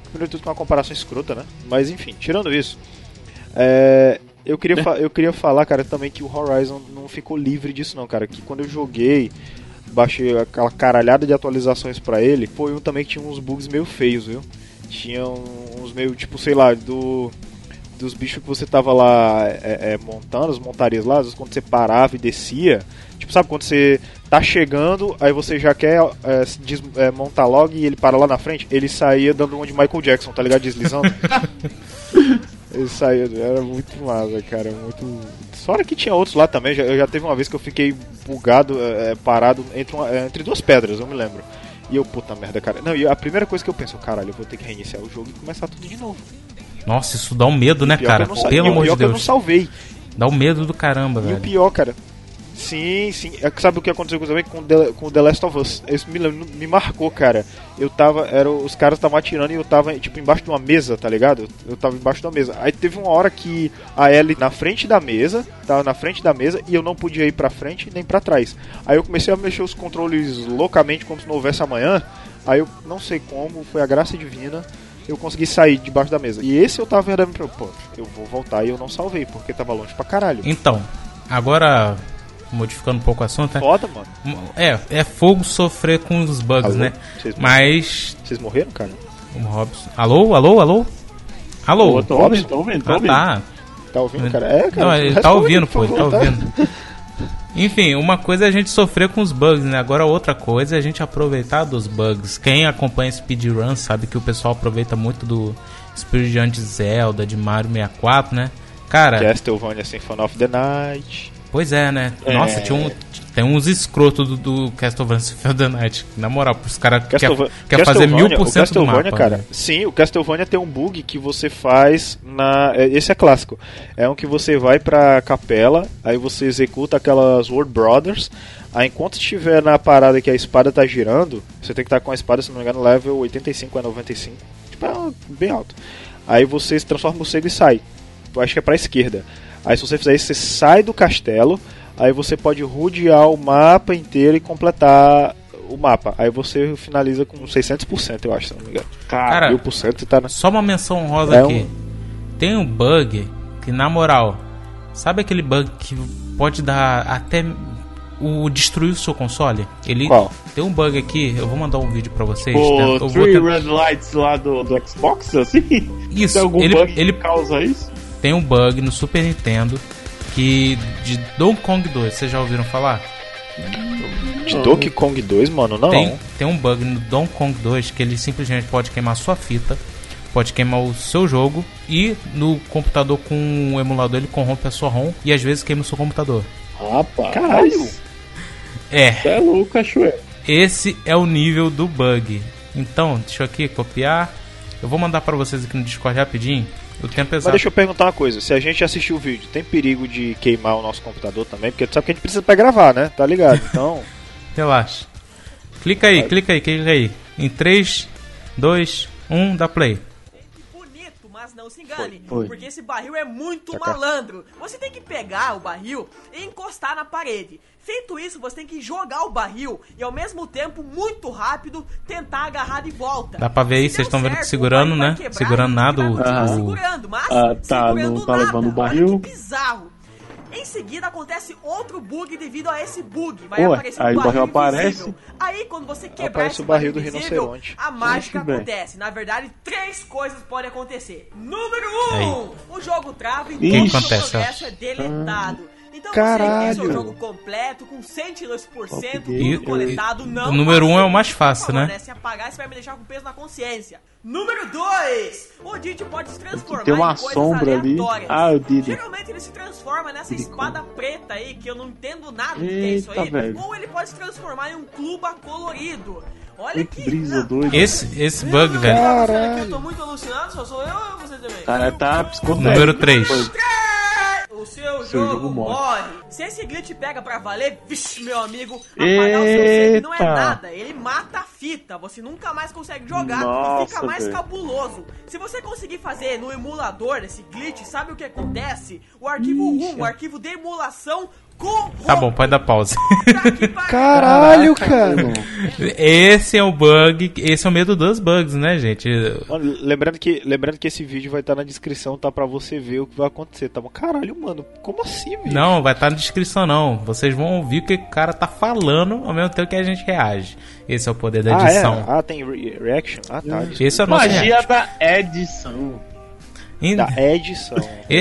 primeiro tudo com uma comparação escrota, né? Mas enfim, tirando isso, é, eu, queria eu queria falar, cara, também que o Horizon não ficou livre disso não, cara. Que quando eu joguei, baixei aquela caralhada de atualizações pra ele, foi um também que tinha uns bugs meio feios, viu? Tinha uns meio, tipo, sei lá, do dos bichos que você tava lá é, é, montando, as montarias lá, às vezes quando você parava e descia, tipo, sabe quando você tá chegando, aí você já quer é, des- é, montar logo e ele para lá na frente, ele saía dando uma de Michael Jackson, tá ligado? Deslizando. ele saía, era muito massa, cara, muito... Fora que tinha outros lá também, já, eu já teve uma vez que eu fiquei bugado, é, é, parado entre, uma- é, entre duas pedras, eu me lembro. E eu, puta merda, cara. Não, e a primeira coisa que eu penso, caralho, eu vou ter que reiniciar o jogo e começar tudo de novo. Nossa, isso dá um medo, né, Pior cara? Pelo e o amor pior de que eu não Deus. salvei. Dá um medo do caramba, E o velho. pior, cara. Sim, sim. É Sabe o que aconteceu também com The, com The Last of Us? Isso me, me marcou, cara. Eu tava. Era, os caras estavam atirando e eu tava, tipo, embaixo de uma mesa, tá ligado? Eu, tava embaixo uma mesa. Aí teve uma hora que a Ellie na frente da mesa, tava na frente da mesa e eu não podia ir pra frente nem pra trás. Aí eu comecei a mexer os controles loucamente, como se não houvesse amanhã. Aí eu não sei como, foi a graça divina. Eu consegui sair debaixo da mesa. E esse eu tava vendo, pô, eu vou voltar e eu não salvei, porque tava longe pra caralho. Então, agora, modificando um pouco o assunto, né? Foda, mano. É, é fogo sofrer com os bugs, Alô? né? Vocês, Mas. vocês morreram, cara? O Robson. Alô, alô, alô? Alô? Pô, tô ouvindo, tô ouvindo, Ah, ouvindo. tá. Tá ouvindo, cara? É, cara. Não, ele tá ouvindo, pô, ele tá ouvindo. Enfim, uma coisa é a gente sofrer com os bugs, né? Agora outra coisa é a gente aproveitar dos bugs. Quem acompanha speedrun sabe que o pessoal aproveita muito do Spirit de Zelda, de Mario 64, né? Cara, Castlevania Symphony of the Night. Pois é, né? Nossa, tinha um, tem uns escrotos do, do Castlevania Symphony Night. Na moral, os caras quer, Castleva- quer fazer mil por o cento do mapa. cara. né? Sim, o Castlevania tem um bug que você faz na. é, Esse é clássico. É um que você vai pra capela, aí você executa aquelas World Brothers. Aí enquanto estiver na parada que a espada tá girando, você tem que estar com a espada, se não me engano, level 85 a 95. Tipo, é bem alto. Aí você se transforma no morcego e sai. Eu acho que é pra esquerda. Aí se você fizer isso, você sai do castelo. Aí você pode rodear o mapa inteiro e completar o mapa. Aí você finaliza com 600%, eu acho, se não me engano. Cara, 1000% e tá na... Só uma menção rosa É aqui. um- Tem um bug que, na moral, sabe aquele bug que pode dar até o destruir o seu console? Ele Qual? tem um bug aqui, eu vou mandar um vídeo pra vocês. O né? Eu vou Three tentar- Red Lights lá do, do Xbox, assim? Isso, Tem algum ele- bug ele- que causa isso? Tem um bug no Super Nintendo que de Donkey Kong 2, vocês já ouviram falar? De Donkey Kong 2, mano, não. Tem, tem um bug no Donkey Kong 2 que ele simplesmente pode queimar sua fita, pode queimar o seu jogo e no computador com o emulador ele corrompe a sua ROM e às vezes queima o seu computador. Rapaz. Caralho. É, Você é louco, cachoeira. esse é o nível do bug. Então, deixa eu aqui copiar. Eu vou mandar pra vocês aqui no Discord rapidinho. O tempo Mas exato. deixa eu perguntar uma coisa, se a gente assistir o vídeo, tem perigo de queimar o nosso computador também? Porque tu sabe que a gente precisa pra gravar, né? Tá ligado? Então, Relaxa. Clica aí, clica aí, clica aí. Em 3, 2, 1, dá play. bonito, mas não se engane, Foi. porque esse barril é muito Tá malandro. Você tem que pegar o barril e encostar na parede. Feito isso, você tem que jogar o barril e ao mesmo tempo, muito rápido, tentar agarrar de volta. Dá pra ver aí, vocês estão vendo que segurando, barril né? quebrar Segurando nada, o- Ah. segurando, mas Ah, tá, segurando não tá nada. levando o barril. Olha que bizarro. Em seguida acontece outro bug devido a esse bug. Vai Ué, aparecer aí um o barril barril aparece. Aí quando você quebrar Aparece esse o barril do invisível, rinoceronte. a mágica Muito bem. acontece. Na verdade, três coisas podem acontecer. Número Aí. um, o jogo trava e que todo o progresso é deletado. Então Caralho. você tem seu jogo completo, com 102% E- tudo coletado, não o número um é o mais fácil, favor, né? Se apagar, você vai me deixar com peso na consciência. Número 2, o Didi pode se transformar Tem uma em coisas sombra ali. aleatórias. Ah, o Didi. Geralmente ele se transforma nessa espada preta aí, que eu não entendo nada do que é isso aí. velho. Ou ele pode se transformar em um cluba colorido. Olha Que brisa não. doida. Esse, esse bug, velho. tá aqui? Eu tô muito alucinado, só sou eu ou você também? Cara, tá psicotécnico. Número 3. O seu, Seu jogo, jogo morre. morre. Se esse glitch pega pra valer, vixe, meu amigo, apagar o seu save não é nada. Ele mata a fita. Você nunca mais consegue jogar e Nossa, fica mais velho. cabuloso. Se você conseguir fazer no emulador esse glitch, sabe o que acontece? O arquivo ROM, o arquivo de emulação. Tá bom, pode dar pariu. Caralho, cara. Esse é o bug, esse é o medo dos bugs, né, gente? Mano, lembrando que, lembrando que esse vídeo vai estar na descrição, tá? Pra você ver o que vai acontecer, tá bom? Caralho, mano, como assim, velho? Não, vai estar na descrição não. Vocês vão ouvir o que o cara tá falando ao mesmo tempo que a gente reage. Esse é o poder da Ah, é? edição. Ah, tem re- reaction? Ah, tá. Esse é o nosso Magia react. da edição. Da edição. e-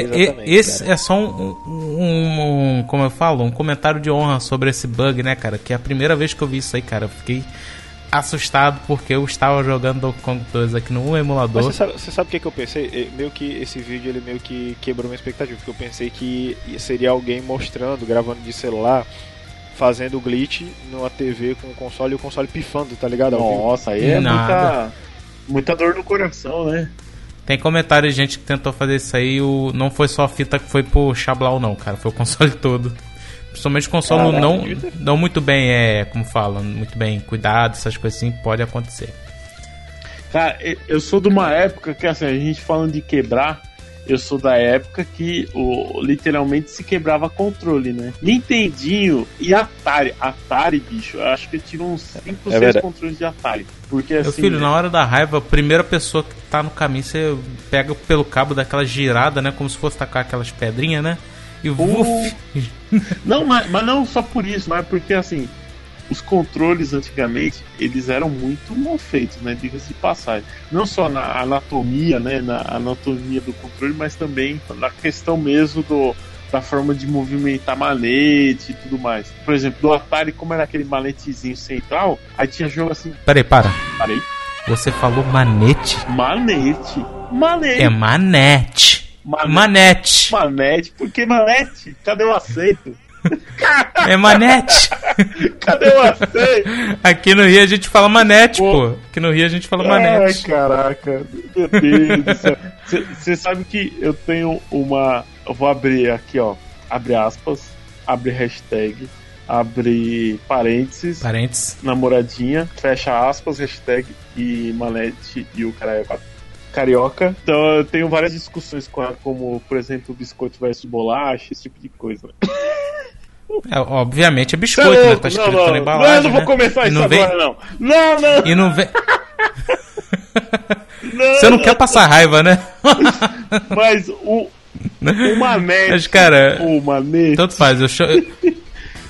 e- esse cara. é só um, um- um- como eu falo, um comentário de honra sobre esse bug, né, cara? Que é a primeira vez que eu vi isso aí, cara. Eu fiquei assustado porque eu estava jogando Donkey Kong 2 aqui no Mas emulador. você sabe, você sabe o que, que eu pensei? Meio que esse vídeo ele meio que quebrou minha expectativa, porque eu pensei que seria alguém mostrando, gravando de celular, fazendo glitch numa TV com o console e o console pifando, tá ligado? Nossa, aí é Nada. muita, muita dor no coração, né? Tem comentário de gente que tentou fazer isso aí, o, não foi só a fita que foi pro Xablau não, cara, foi o console todo. Principalmente o console Caraca, não, não muito bem, é, como falam, muito bem cuidado, essas coisas assim, pode acontecer. Cara, eu sou de uma época que, assim, a gente falando de quebrar, eu sou da época que o, literalmente se quebrava controle, né? Nintendinho e Atari. Atari, bicho, eu acho que eu tiro uns 5, É 6 verdade. controles de Atari. Porque Meu assim. filho, na hora da raiva, a primeira pessoa que tá no caminho, você pega pelo cabo daquela girada, né? Como se fosse tacar aquelas pedrinhas, né? E vuf, Não, mas, mas não só por isso, mas porque assim, os controles antigamente, eles eram muito mal feitos, né? Diga-se de passagem. Não só na anatomia, né? Na anatomia do controle, mas também na questão mesmo do, da forma de movimentar malete e tudo mais. Por exemplo, do Atari, como era aquele maletezinho central, aí tinha jogo assim, Peraí, para. parei, Você falou manete? manete. Manete. É manete. Manete. Manete. Manete. Por que manete? Cadê o aceito? É manete. Cadê o aceito? Aqui no Rio a gente fala manete, pô. Aqui no Rio a gente fala Ai, manete. caraca. Meu Deus do céu. Você sabe que eu tenho uma. Eu vou abrir aqui, ó. Abre aspas. Abre hashtag. Abre parênteses. Parentes. Namoradinha. Fecha aspas. Hashtag. E manete. E o cara é carioca. Então eu tenho várias discussões com ela, como, por exemplo, biscoito versus bolacha, esse tipo de coisa. É, obviamente é biscoito, né? Tá escrito não, na não, embalagem. não, eu não vou né? começar E isso não vem- agora, não. Não, não, E não vem. não. Você não quer passar raiva, né? Mas o, o manete. Mas, cara, o manete. tanto faz. Eu cho...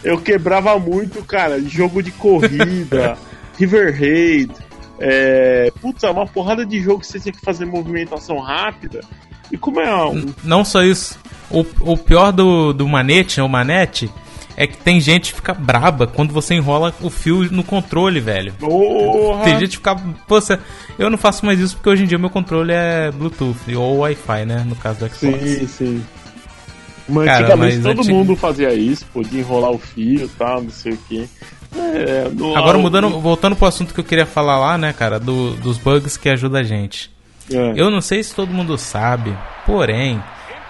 Eu quebrava muito, cara. Jogo de corrida, River Raid. É... Putz, é uma porrada de jogo que você tinha que fazer movimentação rápida. E como é um. Não só isso. O, o pior do, do manete, o manete, é que tem gente que fica braba quando você enrola o fio no controle, velho. Porra! Tem gente que fica. Você- eu não faço mais isso porque hoje em dia meu controle é Bluetooth ou Wi-Fi, né? No caso do Xbox. Sim, sim. Mas Cara, antigamente mas todo antig- mundo fazia isso, podia enrolar o fio e tal, não sei o que. É, Agora mudando, voltando pro assunto que eu queria falar lá, né, cara, do- dos bugs que ajudam a gente. É. Eu não sei se todo mundo sabe, porém,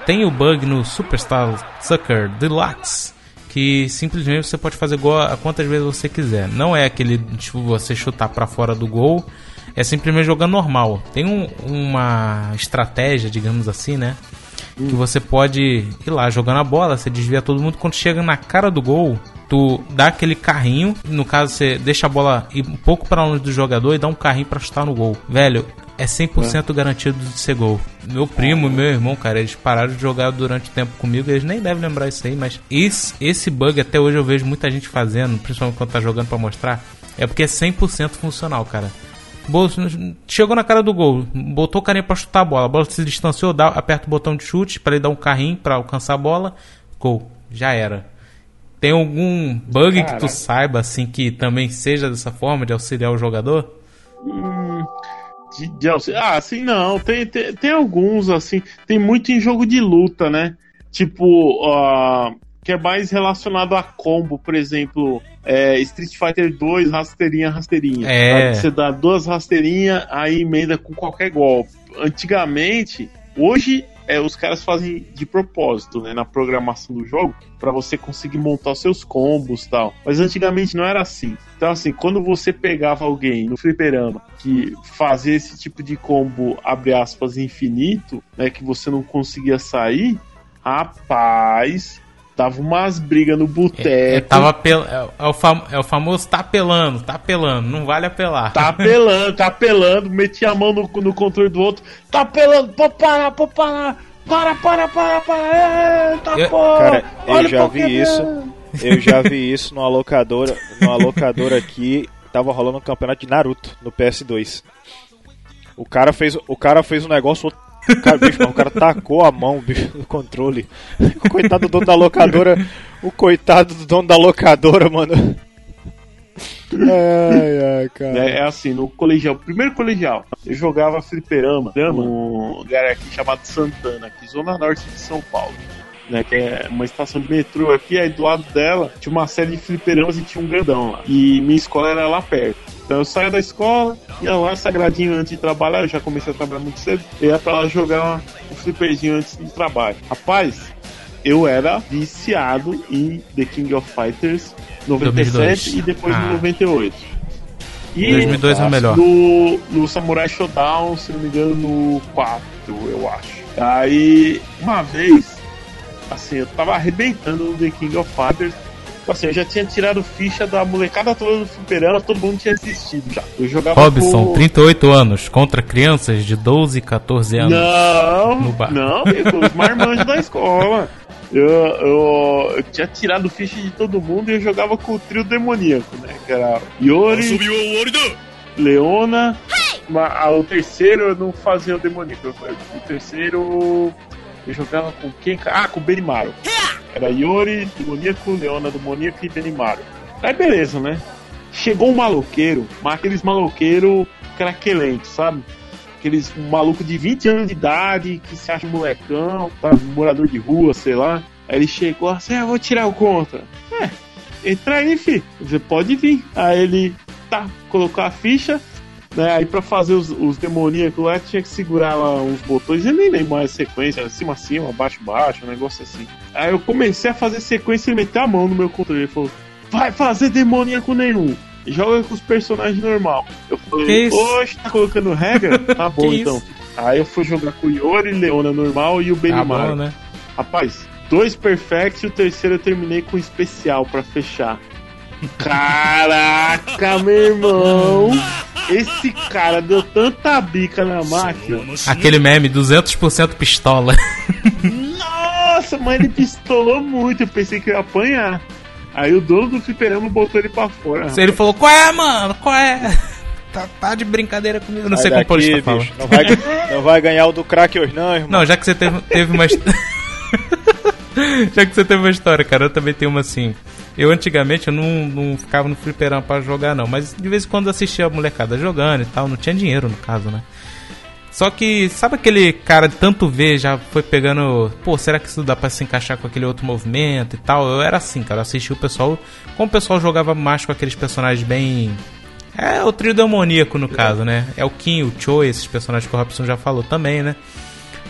tem o bug no Superstar Sucker Deluxe que simplesmente você pode fazer gol a quantas vezes você quiser. Não é aquele tipo você chutar pra fora do gol, é simplesmente jogando normal. Tem um- uma estratégia, digamos assim, né? Que você pode ir lá jogando a bola, você desvia todo mundo. Quando chega na cara do gol, tu dá aquele carrinho. No caso, você deixa a bola ir um pouco para longe do jogador e dá um carrinho pra chutar no gol. Velho, é 100% garantido de ser gol. Meu primo e meu irmão, cara, eles pararam de jogar durante o tempo comigo. Eles nem devem lembrar isso aí, mas esse, esse bug até hoje eu vejo muita gente fazendo, principalmente quando tá jogando pra mostrar. É porque é 100% funcional, cara. Chegou na cara do gol, botou o carinha pra chutar a bola, a bola se distanciou, dá, aperta o botão de chute pra ele dar um carrinho pra alcançar a bola, gol, já era. Tem algum bug que Caraca. tu saiba assim que também seja dessa forma de auxiliar o jogador? Hum, de, de Ah, assim não. Tem, tem, tem alguns, assim. Tem muito em jogo de luta, né? tipo, ó, que é mais relacionado a combo, por exemplo, é, Street Fighter 2, rasteirinha, rasteirinha. É. Você dá duas rasteirinhas, aí emenda com qualquer golpe. Antigamente, hoje é, os caras fazem de propósito, né, na programação do jogo, pra você conseguir montar seus combos tal. Mas antigamente não era assim. Então, assim, quando você pegava alguém no fliperama que fazia esse tipo de combo, abre aspas, infinito, né, que você não conseguia sair, rapaz, dava umas brigas no boteco. É, tava pel... é, é o fam... é o famoso tá pelando, tá pelando, não vale apelar. Tá apelando, tá apelando, metia a mão no, no controle do outro, tá apelando, pode parar, pode parar, para, para, para, para, eita Eu- porra, Cara, eu já vi Pokémon. isso. Eu já vi isso numa locadora, numa locadora aqui, tava rolando um campeonato de Naruto no PS2. O cara fez, o cara fez um negócio, o cara, bicho, o cara tacou a mão, bicho, no controle. O coitado do dono da locadora, o coitado do dono da locadora, mano. Ai, ai, cara. É, é assim, no colegial, primeiro colegial, eu jogava fliperama com um lugar aqui chamado Santana, aqui, zona norte de São Paulo. Né, que é uma estação de metrô aqui, aí do lado dela tinha uma série de fliperamas e tinha um grandão lá. E minha escola era lá perto. Então eu saía da escola, ia lá sagradinho antes de trabalhar, eu já comecei a trabalhar muito cedo, eu ia pra lá jogar um flipperzinho antes do trabalho. Rapaz, eu era viciado em The King of Fighters 97 2002. e depois Ah. no 98. E 2002 é o melhor. no, no Samurai Showdown, se não me engano, no 4, eu acho. Aí, uma vez, assim, eu tava arrebentando no The King of Fighters. Tipo Assim, eu já tinha tirado ficha da molecada toda do fliperama, todo mundo tinha assistido já. Eu jogava Robson, com... 38 anos, contra crianças de 12 e 14 anos. Não, no bar. não, amigo, os marmanjos da escola. Eu, eu, eu tinha tirado ficha de todo mundo e eu jogava com o trio demoníaco, né? Que era Yori, Leona. ma- ah, o terceiro eu não fazia o demoníaco. eu- O terceiro eu jogava com quem? Ah, com o Benimaru. Era Yori, demoníaco, Leona, demoníaco e Benimaru. Aí beleza, né? Chegou um maloqueiro, mas aqueles maloqueiro craquelento, sabe? Aqueles maluco de 20 anos de idade, que se acha molecão, tá? morador de rua, sei lá. Aí ele chegou assim, ah, vou tirar o contra. É, entra aí, fi. Você pode vir. Aí ele, tá, colocou a ficha, né? Aí pra fazer os, os demoníacos lá, tinha que segurar lá uns botões. Eu nem lembro mais a sequência, cima, cima, baixo, baixo, um negócio assim. Aí eu comecei a fazer sequência e meter a mão no meu controle. Ele falou, vai fazer demoníaco nenhum. Joga com os personagens normal. Eu falei, oxe, tá colocando regra? Tá bom então. isso? Aí eu fui jogar com o Yori, Leona normal e o Tá Benimaru. bom, né? Rapaz, dois perfects e o terceiro eu terminei com especial pra fechar. Caraca, meu irmão! Esse cara deu tanta bica na máquina. Aquele meme, 200% pistola. Nossa, mas ele pistolou muito. Eu pensei que eu ia apanhar. Aí o dono do fliperama botou ele pra fora. Ele falou, qual é, mano? Qual é? Tá, tá de brincadeira comigo. Eu não Sai sei como o daqui, Paulista fala. bicho. Não vai, não vai ganhar o do crack hoje, não, irmão. Não, já que você teve, teve uma. já que você teve uma história, cara, eu também tenho uma assim. Eu antigamente eu não, não ficava no fliperama pra jogar, não. Mas de vez em quando assistia a molecada jogando e tal. Não tinha dinheiro no caso, né? Só que, sabe aquele cara de tanto ver, já foi pegando. Pô, será que isso dá pra se encaixar com aquele outro movimento e tal? Eu era assim, cara. Eu assistia o pessoal. Como o pessoal jogava mais com aqueles personagens bem. É o trio demoníaco, no caso, né? É o Kim, o Choi, esses personagens que o Robson já falou também, né?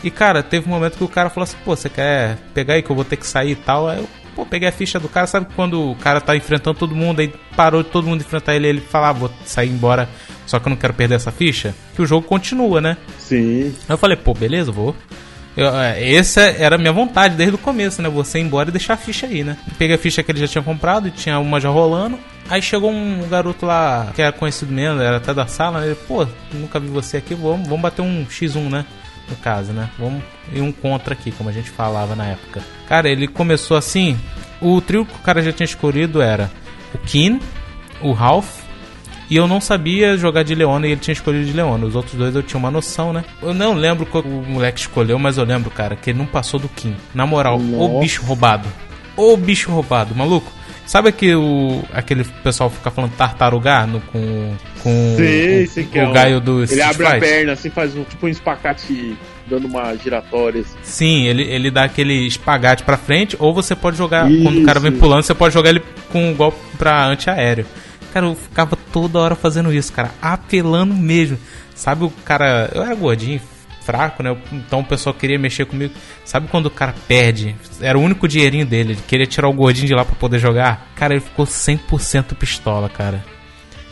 E, cara, teve um momento que o cara falou assim: pô, você quer pegar aí que eu vou ter que sair e tal? Aí eu, pô, peguei a ficha do cara. Sabe quando o cara tá enfrentando todo mundo, aí parou de todo mundo enfrentar ele, ele fala: ah, vou sair embora, só que eu não quero perder essa ficha? Que o jogo continua, né? Sim. Aí eu falei: pô, beleza, vou. Eu, é, essa era a minha vontade desde o começo, né? Você ir embora e deixar a ficha aí, né? Peguei a ficha que ele já tinha comprado e tinha uma já rolando. Aí chegou um garoto lá que era conhecido mesmo, era até da sala, né? Ele, pô, nunca vi você aqui, vamos, vamos bater um X1, né? No caso, né? Vamos ir um contra aqui, como a gente falava na época. Cara, ele começou assim. O trio que o cara já tinha escolhido era o Keen, o Ralph e eu não sabia jogar de Leona e ele tinha escolhido de Leona. Os outros dois eu tinha uma noção, né? Eu não lembro qual o moleque escolheu, mas eu lembro, cara, que ele não passou do Kim. Na moral, o Nossa. bicho roubado. O bicho roubado, maluco. Sabe que o, aquele pessoal fica falando tartarugar no, com, com Sei, o, que o é gaio do Ele Street abre a Fighter? perna assim, faz um, tipo um espacate dando uma giratória. Assim. Sim, ele, ele dá aquele espagate pra frente, ou você pode jogar, Isso. quando o cara vem pulando, você pode jogar ele com um golpe pra antiaéreo. Cara, eu ficava toda hora fazendo isso, cara, apelando mesmo. Sabe o cara. Eu era gordinho, fraco, né? Então o pessoal queria mexer comigo. Sabe quando o cara perde? Era o único dinheirinho dele. Ele queria tirar o gordinho de lá pra poder jogar. Cara, ele ficou 100% pistola, cara.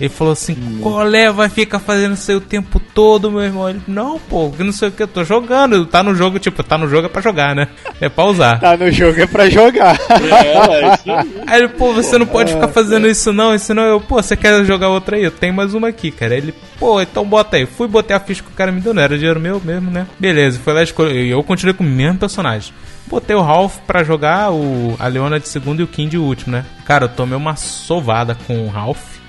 Ele falou assim: Colé, vai ficar fazendo isso aí o tempo todo, meu irmão. Ele, não, pô, que não sei o que, eu tô jogando. Tá no jogo, tipo, tá no jogo é pra jogar, né? É pra usar. Tá no jogo é pra jogar. É, isso aí. Ele, pô, você não pode ficar fazendo isso não, isso não. Eu, pô, você quer jogar outra aí? Eu tenho mais uma aqui, cara. Ele, pô, então bota aí. Fui botei a ficha que o cara me deu, não era dinheiro meu mesmo, né? Beleza, foi lá e escolhi. E eu continuei com o mesmo personagem. Botei o Ralph pra jogar o, a Leona de segundo e o King de último, né? Cara, eu tomei uma sovada com o Ralph.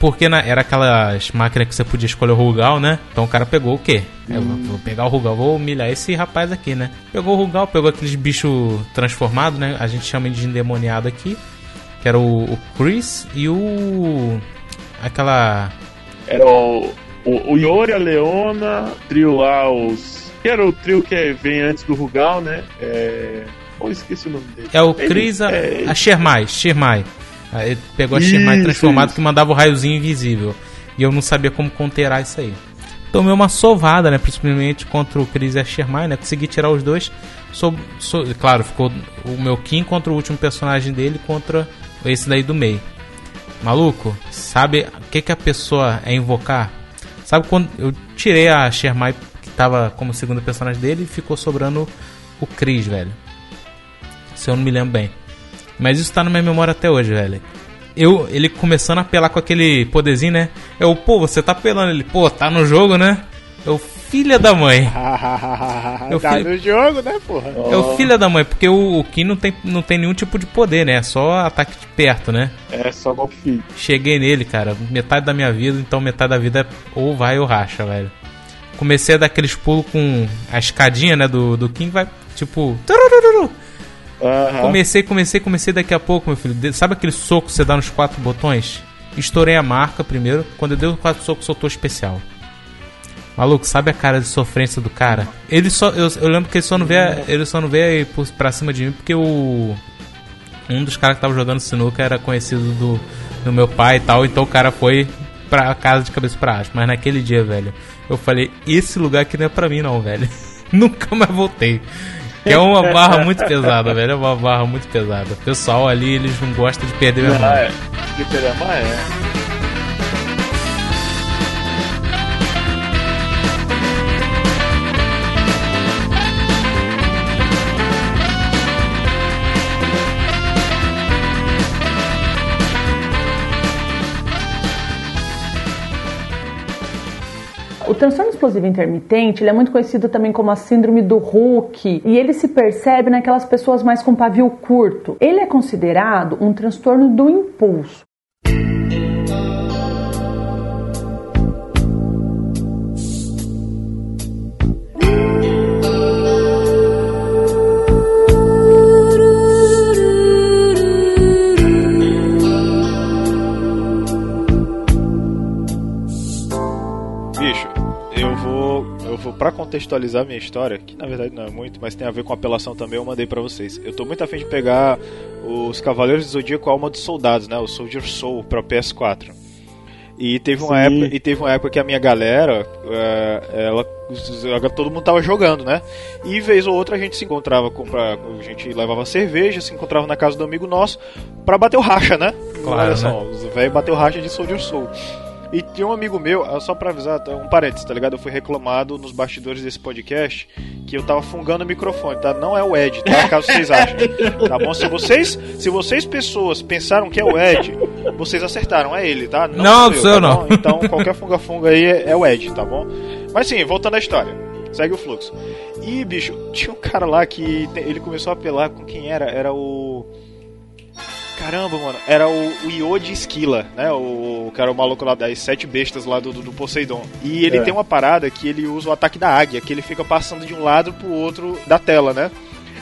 Porque na- era aquelas máquinas que você podia escolher o Rugal, né? Então o cara pegou o quê? Eu vou, vou pegar o Rugal, vou humilhar esse rapaz aqui, né? Pegou o Rugal, pegou aqueles bichos transformados, né? A gente chama de endemoniado aqui. Que era o, o Chris e o. Aquela. Era o, o, o Yori, a Leona, trio lá, os. Que era o trio que vem antes do Rugal, né? É. Oh, esqueci o nome dele. É o a, é, a Shermai, Shermai. Aí ele pegou a transformada isso. que mandava o raiozinho invisível. E eu não sabia como conterar isso aí. Tomei uma sovada, né? Principalmente contra o Chris e a Shermai, né? Consegui tirar os dois. So, so- claro, ficou o meu Kim contra o último personagem dele contra esse daí do meio. Maluco, sabe o que, que a pessoa é invocar? Sabe quando eu tirei a Shermai que tava como segundo personagem dele e ficou sobrando o Chris, velho. Se eu não me lembro bem. Mas isso tá na minha memória até hoje, velho. Eu, ele começando a apelar com aquele poderzinho, né? Eu, pô, você tá apelando ele, pô, tá no jogo, né? Eu, filha da mãe. Eu tá fui- no jogo, né, porra? É o filha da mãe, porque o, o Kim não tem, não tem nenhum tipo de poder, né? É só ataque de perto, né? É só golpe fixo. Cheguei nele, cara, metade da minha vida, então metade da vida é ou vai ou racha, velho. Comecei a dar aqueles pulos com a escadinha, né, do, do King, vai tipo. turururu. Aham. Comecei, comecei, comecei daqui a pouco, meu filho. Sabe aquele soco que você dá nos quatro botões? Estourei a marca primeiro. Quando eu dei os quatro socos, soltou especial. Maluco, sabe a cara de sofrência do cara? Ele só. Eu, eu lembro que ele só não veio. Ele só não veio pra cima de mim porque o. Um dos caras que tava jogando sinuca era conhecido do, do meu pai e tal. Então o cara foi pra casa de cabeça pra baixo. Mas naquele dia, velho, eu falei: esse lugar aqui não é pra mim, não, velho. Nunca mais voltei. Que é uma barra muito pesada, velho. É uma barra muito pesada. O pessoal ali, eles não gostam de perder irmão. Ah, é. Fliperama é. O transtorno explosivo intermitente é muito conhecido também como a síndrome do Hulk e ele se percebe naquelas pessoas mais com pavio curto. Ele é considerado um transtorno do impulso. Vou pra contextualizar minha história, que na verdade não é muito, mas tem a ver com apelação também, eu mandei pra vocês. Eu tô muito afim de pegar os Cavaleiros do Zodíaco Alma dos Soldados, né? O Soldier Soul pra PS4. E teve uma Sim. época, e teve uma época que a minha galera, é, ela, ela- todo mundo tava jogando, né? E vez ou outra a gente se encontrava, com, pra, a gente levava cerveja, se encontrava na casa do amigo nosso pra bater o racha, né? Claro, Olha só, né? os velhos bateu racha de Soldier Soul. E tinha um amigo meu, ah, só pra avisar, tá, um parênteses, tá ligado? Eu fui reclamado nos bastidores desse podcast que eu tava fungando o microfone, tá? Não é o Ed, tá? Caso vocês achem. Tá bom? Se vocês, se vocês pessoas pensaram que é o Ed, vocês acertaram, é ele, tá? Não, sou sou eu tá não. bom? Então qualquer funga-funga aí é, é o Ed, tá bom? Mas sim, voltando à história. Segue o fluxo. E, bicho, tinha um cara lá que ele começou a apelar com quem era? Era o. Caramba, mano, era o, o Iode Esquila, né? O, que era o maluco lá das sete bestas lá do, do, do Poseidon. E ele É. tem uma parada que ele usa o ataque da águia, que ele fica passando de um lado pro outro da tela, né?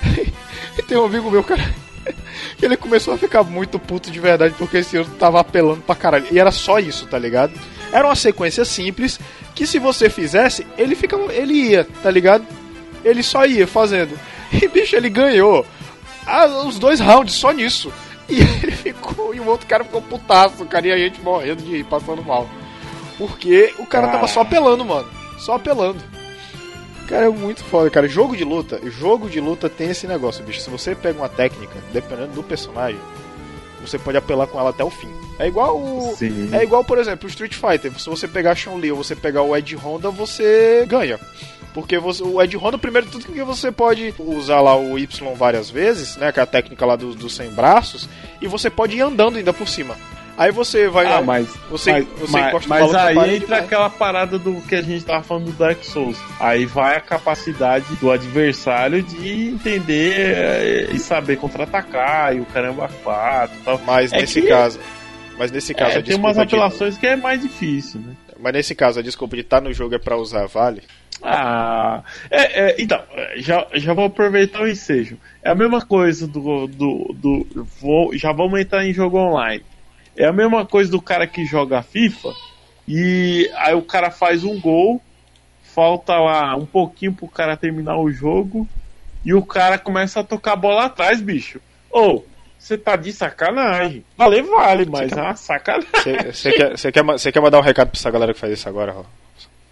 e tem um amigo meu, cara, que ele começou a ficar muito puto de verdade porque esse outro tava apelando pra caralho. E era só isso, tá ligado? Era uma sequência simples que se você fizesse, ele fica, ele ia, tá ligado? Ele só ia fazendo. E, bicho, ele ganhou ah, os dois rounds só nisso. E ele ficou, e o outro cara ficou putaço, cara, e a gente morrendo de rir, passando mal. Porque o cara tava só apelando, mano. Só apelando. Cara, é muito foda, cara. Jogo de luta, jogo de luta tem esse negócio, bicho. Se você pega uma técnica, dependendo do personagem, você pode apelar com ela até o fim. É igual o, é igual, por exemplo, o Street Fighter. Se você pegar a Chun-Li ou você pegar o Ed Honda, você ganha. Porque você, o Ed Honda, primeiro de tudo, que você pode usar lá o Y várias vezes, né? Que é a técnica lá dos do 100 braços, e você pode ir andando ainda por cima. Aí você vai Ah, lá, mas, você, mas, você mas, mas aí entra aquela parada do que a gente tava falando do Dark Souls. Aí vai a capacidade do adversário de entender eh, e saber contra-atacar e o caramba 4 e tal. Mas É nesse que- caso. Mas nesse caso, É, tem umas desculpa de- apelações que é mais difícil, né? Mas nesse caso, a desculpa de estar no jogo é pra usar vale. Ah, é, é, então, já, já vou aproveitar o ensejo. É a mesma coisa do. do, do vou, já vamos entrar em jogo online. É a mesma coisa do cara que joga FIFA e aí o cara faz um gol, falta lá um pouquinho pro cara terminar o jogo e o cara começa a tocar a bola atrás, bicho. Ô, você tá de sacanagem. Vale, vale, mas é uma sacanagem. Você quer, quer, quer mandar um recado pra essa galera que faz isso agora, Ró?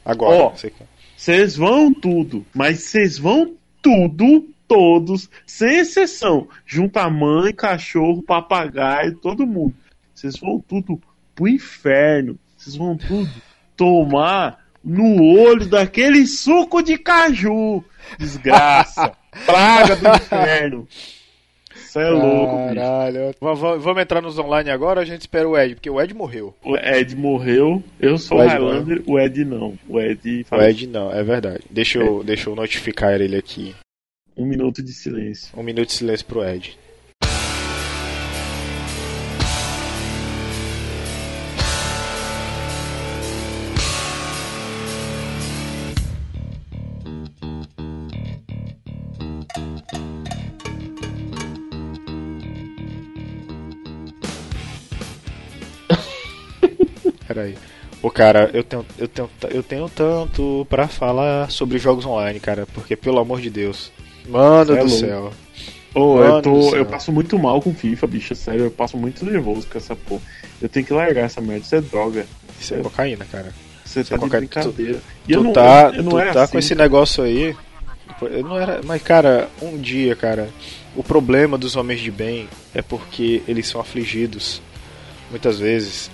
Agora. Você quer. Vocês vão tudo, mas vocês vão tudo, todos, sem exceção. Junta mãe, cachorro, papagaio, todo mundo. Vocês vão tudo pro inferno. Vocês vão tudo tomar no olho daquele suco de caju. Desgraça. Praga do inferno. Você é louco. Caralho. Vamos entrar nos online agora ou a gente espera o Ed? Porque o Ed morreu. O Ed morreu, eu sou O Highlander, o Ed não. O Ed O Ed não, é verdade. Deixa eu, deixa eu notificar ele aqui. um minuto de silêncio. Um minuto de silêncio pro Ed. Peraí. Ô cara, eu tenho, eu, tenho, eu tenho tanto pra falar sobre jogos online, cara, porque pelo amor de Deus. Mano é do céu. Mano eu, tô, eu passo muito mal com FIFA, bicho, sério, eu passo muito nervoso com essa porra. Eu tenho que largar essa merda, isso é droga. Isso é cocaína, cara. Você Isso tá é de coca- brincadeira. E tu não, tá, eu não tu era tá assim, com esse negócio aí. Eu não era, mas cara, um dia, cara, o problema dos homens de bem é porque eles são afligidos muitas vezes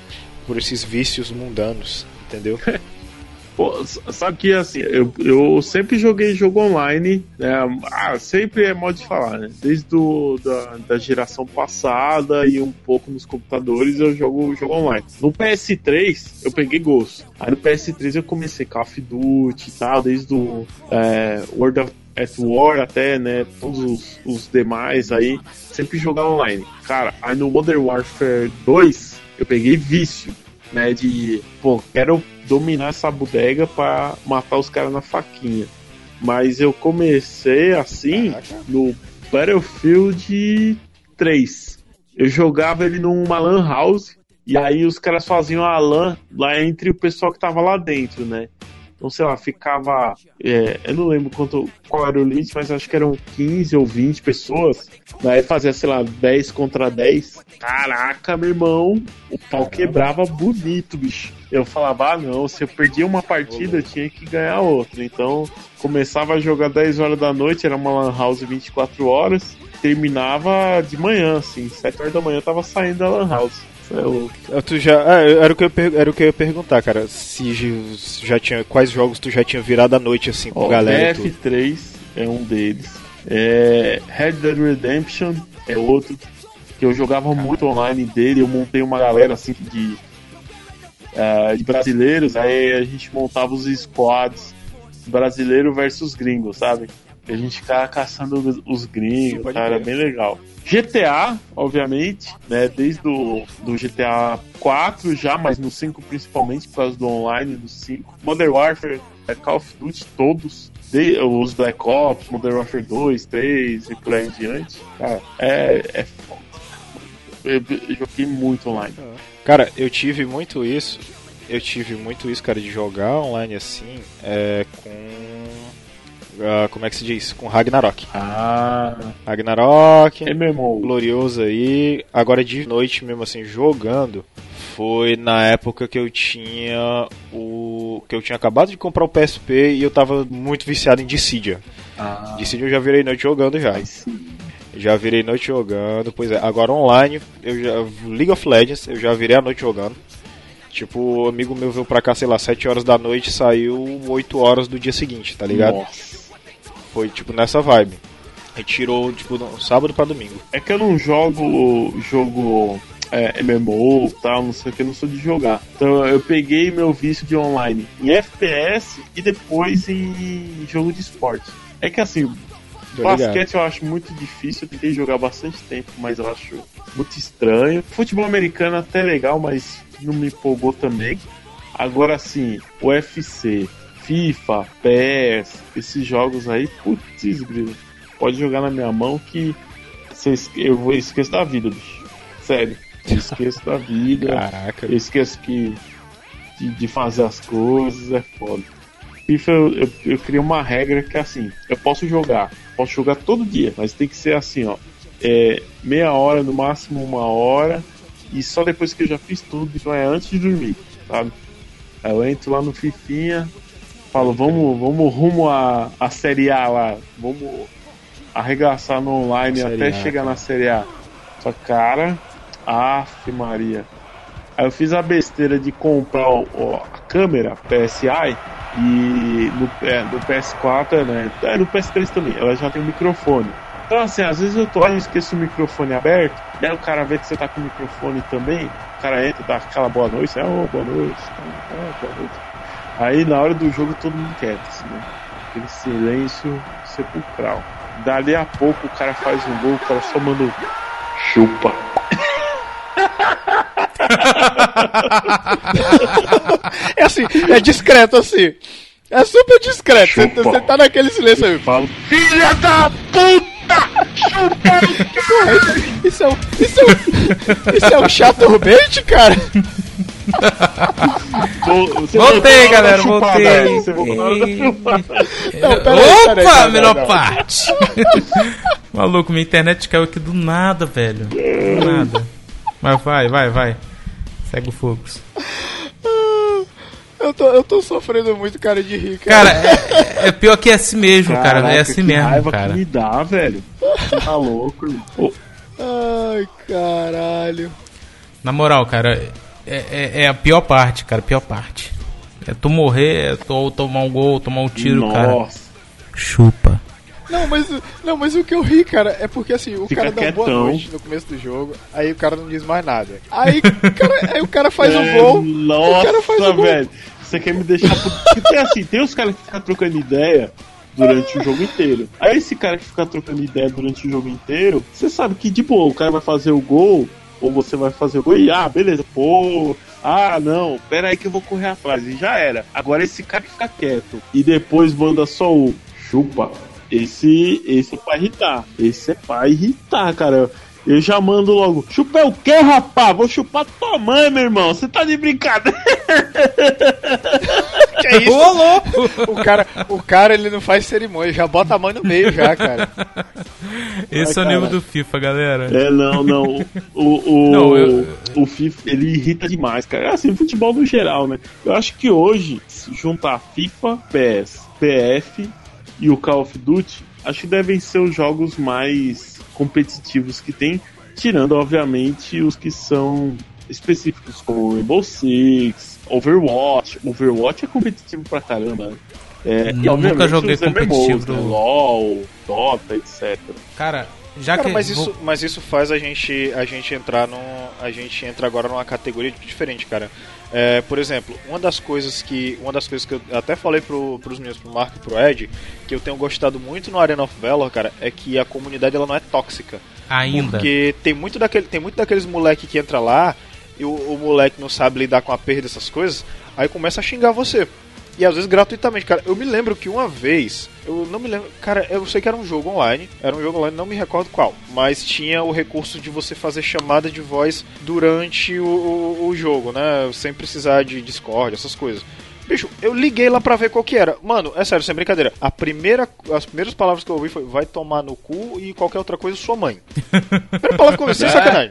por esses vícios mundanos, entendeu? Pô, sabe que assim, eu, eu sempre joguei jogo online, né? Ah, sempre é modo de falar, né? Desde do, da, da geração passada e um pouco nos computadores eu jogo jogo online. No PS3 eu peguei gosto. Aí no PS3 eu comecei Call of Duty e tal, desde o é, World of at War até, né? Todos os, os demais aí, sempre jogar online. Cara, aí no Modern Warfare 2 eu peguei vício né? De, pô, quero dominar essa bodega pra matar os caras na faquinha. Mas eu comecei assim no Battlefield 3. Eu jogava ele numa LAN house e aí os caras faziam a LAN lá entre o pessoal que tava lá dentro, né? Então, sei lá, ficava. é, eu não lembro quanto, qual era o limite, mas acho que eram 15 ou 20 pessoas. Daí fazia, sei lá, 10 contra 10. Caraca, meu irmão, o pau quebrava bonito, bicho. Eu falava, ah não, se eu perdia uma partida, eu tinha que ganhar outra. Então, começava a jogar 10 horas da noite, era uma Lan House 24 horas. Terminava de manhã, assim, 7 horas da manhã eu tava saindo da Lan House. Isso é. Ah, Tu já, ah, era, o que eu, era o que eu ia perguntar, cara. Se já tinha. Quais jogos tu já tinha virado a noite assim com a galera e tudo? BF3 é um deles. É, Red Dead Redemption é outro que eu jogava muito online dele. Eu montei uma galera assim de, é, de brasileiros. Aí a gente montava os squads brasileiro versus gringo, sabe? A gente ficava caçando os- os gringos, cara, crer. bem legal. GTA, obviamente, né? Desde o do GTA 4 já, mas no 5 principalmente, por causa do online do 5. Modern Warfare, é, Call of Duty, todos. De- os Black Ops, Modern Warfare 2, 3 e por aí em diante. Cara, é, é foda. Eu, eu joguei muito online. Cara, eu tive muito isso. Eu tive muito isso, cara, de jogar online assim, é, com ah, como é que se diz? Com Ragnarok. Ah, Ragnarok, MMO. glorioso aí. Agora de noite mesmo assim, jogando. Foi na época que eu tinha o. que eu tinha acabado de comprar o PSP e eu tava muito viciado em Dissidia. Ah, Dissidia eu já virei noite jogando já. Já virei noite jogando, pois é. Agora online, eu já. League of Legends, eu já virei a noite jogando. Tipo, o amigo meu veio pra cá, sei lá, 7 horas da noite saiu 8 horas do dia seguinte, tá ligado? Nossa. Foi tipo nessa vibe. Aí tirou, tipo, no sábado pra domingo. É que eu não jogo jogo é, MMO e tal, não sei o que, eu não sou de jogar. Então eu peguei meu vício de online em FPS e depois em jogo de esporte. É que assim, Tô ligado. basquete eu acho muito difícil, eu tentei jogar bastante tempo, mas eu acho muito estranho. Futebol americano até legal, mas não me empolgou também. Agora sim, UFC, FIFA, PES, esses jogos aí, putz, grilo. Pode jogar na minha mão que cê esque- eu vou esquecer da vida, bicho. Sério. Eu esqueço da vida. Caraca. Eu esqueço que de, de fazer as coisas é foda. FIFA eu, eu, eu criei uma regra que é assim, eu posso jogar, posso jogar todo dia, mas tem que ser assim, ó. É, meia hora, no máximo uma hora, e só depois que eu já fiz tudo, então é antes de dormir, sabe? Aí eu entro lá no Fifinha, falo, vamos, vamos rumo à, à Série A lá, vamos arregaçar no online até A, chegar cara. na Série A. Só cara, af Maria. Aí eu fiz a besteira de comprar o- a câmera PSI e no, é, no PS4, né? É, no PS3 também, ela já tem um microfone. Então assim, às vezes eu tô lá e esqueço o microfone aberto, daí o cara vê que você tá com o microfone também, o cara entra, dá aquela boa noite, é, ô, boa noite, ah, boa noite. Aí na hora do jogo todo mundo quieto, assim, né? Aquele silêncio sepulcral. Dali a pouco o cara faz um gol, o cara só manda um chupa. É assim, é discreto assim. É super discreto. Você tá naquele silêncio aí. Falo, filha da puta! Isso é um. Isso é um. Isso é um chaturbate, cara? Voltei, galera, voltei. aí, Você voltou na hora da chupada. Não, peraí, Opa, peraí, não, melhor não, não. parte. Maluco, minha internet caiu aqui do nada, velho. Do nada. Mas vai, vai, vai. Segue o fluxo. Eu tô, eu tô sofrendo muito, cara, de rir, cara. Cara, é, é pior que é assim mesmo, cara. É Caraca, assim que mesmo, raiva cara. que me dá, velho. Você tá louco, irmão. Ai, caralho. Na moral, cara, é, é, é a pior parte, cara. A pior parte. É tu morrer, é tu, ou tomar um gol, ou tomar um tiro, cara. Nossa. Chupa. Não, mas, não, mas o que eu ri, cara, é porque assim, o Fica cara dá uma boa noite no começo do jogo, aí o cara não diz mais nada. Aí, cara, aí o cara faz É, gol. Nossa, o cara faz gol. velho. Você quer me deixar. Porque tem assim, tem os caras que ficam trocando ideia durante o jogo inteiro. Aí esse cara que fica trocando ideia durante o jogo inteiro, você sabe que de boa, o cara vai fazer o gol, ou você vai fazer o gol e ah, beleza, pô. Ah, não, pera aí que eu vou correr atrás. E já era. Agora esse cara que fica quieto e depois manda só o chupa. Esse, esse é pra irritar. Esse é pra irritar, cara. Eu já mando logo. Chupar o quê, rapá? Vou chupar tua mãe, meu irmão. Você tá de brincadeira. Que é isso? O cara, o cara, ele não faz cerimônia, já bota a mão no meio já, cara. Esse é o Ai, nível do FIFA, galera. É, não, não. O, o, Não, eu- o FIFA, ele irrita demais, cara. É assim, futebol no geral, né? Eu acho que hoje, se juntar FIFA, PES, PF e o Call of Duty, acho que devem ser os jogos mais competitivos que tem, tirando, obviamente, os que são específicos, como Rainbow Six, Overwatch. Overwatch é competitivo pra caramba, né? É, Eu obviamente, nunca joguei os MMOs, competitivo. né? LOL, Dota, etc. Cara, já Cara, que. mas vou- isso, mas isso faz a gente, a gente entrar num, a gente entra agora numa categoria diferente, cara. É, por exemplo, uma das coisas que, uma das coisas que eu até falei pro, pros meus, pro Marco e pro Ed, que eu tenho gostado muito no Arena of Valor, cara, é que a comunidade ela não é tóxica. Ainda. Porque tem muito, daquele, tem muito daqueles moleque que entra lá e o, o moleque não sabe lidar com a perda dessas coisas, aí começa a xingar você. E às vezes gratuitamente, cara. Eu me lembro que uma vez, eu não me lembro, cara, eu sei que era um jogo online, era um jogo online, não me recordo qual, mas tinha o recurso de você fazer chamada de voz durante o, o, o jogo, né? Sem precisar de Discord, essas coisas. Bicho, eu liguei lá pra ver qual que era. Mano, é sério, sem brincadeira. A primeira, as primeiras palavras que eu ouvi foi vai tomar no cu e qualquer outra coisa sua mãe. primeira palavra que eu ouvi, sem sacanagem.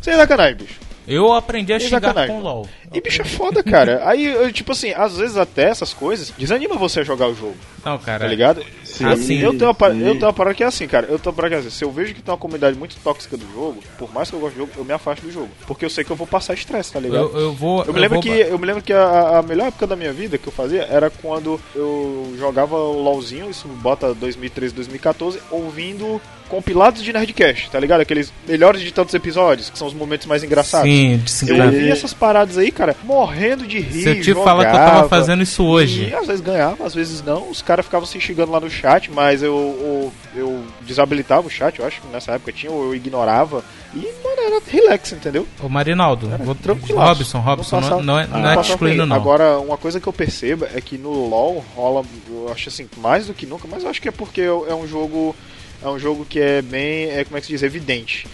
Sem sacanagem, bicho. Eu aprendi a xingar sacanagem. com LOL. E bicho é foda, cara. Aí, eu, tipo assim, às vezes até essas coisas desanima você a jogar o jogo, Não, cara. tá ligado? Sim, Assim, eu tenho uma, par- sim. eu tenho uma parada que é assim, cara. Eu tenho uma parada que é assim. Se eu vejo que tem uma comunidade muito tóxica do jogo, por mais que eu goste do jogo, eu me afasto do jogo. Porque eu sei que eu vou passar estresse, tá ligado? Eu, eu vou. Eu me lembro vou que, eu me lembro que a, a melhor época da minha vida que eu fazia era quando eu jogava o LOLzinho, isso bota 2013, 2014, ouvindo compilados de Nerdcast, tá ligado? Aqueles melhores de tantos episódios, que são os momentos mais engraçados. Sim, de se Eu ouvi essas paradas aí, cara, morrendo de rir. Eu te falar que eu tava fazendo isso hoje. E às vezes ganhava, às vezes não. Os caras ficavam se xingando lá no chat, mas eu, eu, eu desabilitava o chat, eu acho que nessa época tinha, ou eu ignorava. E, mano, era relax, entendeu? Ô Marinaldo, Era vou... tranquilaço. Robson, Robson, não, não é, não é te passava excluindo, não. Agora, uma coisa que eu percebo é que no LoL rola, eu acho assim, mais do que nunca, mas eu acho que é porque é um jogo. É um jogo que é bem. É, como é que se diz? Evidente.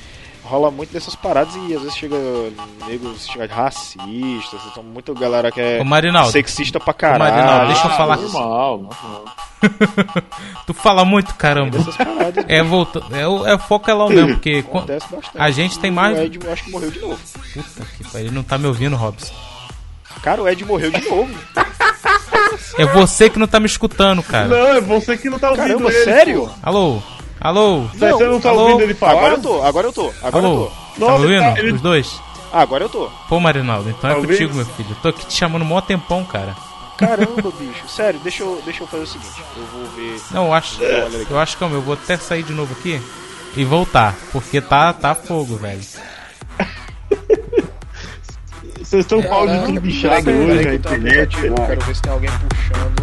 Rola muito dessas paradas e às vezes chega nego se chega racista, então muita galera que é Ô, Marinaldo. sexista pra Marinaldo, caralho. deixa eu falar. Normal, normal. Tu fala muito, caramba. Paradas. É, volta... é, o- é o foco é LOL mesmo, porque a gente tem mais- O Ed, eu acho que morreu de novo. Puta que pariu, ele não tá me ouvindo, Robson. Cara, o Ed morreu de novo. É você que não tá me escutando, cara. Não, é você que não tá ouvindo Caramba, ele. sério? pô. Alô? Alô? Você você não tá Alô? ouvindo ele falar? Agora eu tô, agora eu tô, agora Alô? eu tô. Tá Não, ouvindo? tá- ele- Os dois? Agora eu tô. Pô, Marinaldo, então é Talvez. contigo, meu filho. Eu tô aqui te chamando mó tempão, cara. Caramba, bicho. Sério, deixa eu, deixa eu fazer o seguinte. Eu vou ver. Não, eu acho, eu acho que é o meu. Vou até sair de novo aqui e voltar, porque tá, tá fogo, velho. Vocês estão com áudio tudo bichado hoje, peraí, a que eu tô internet. Eu quero ver se tem alguém puxando.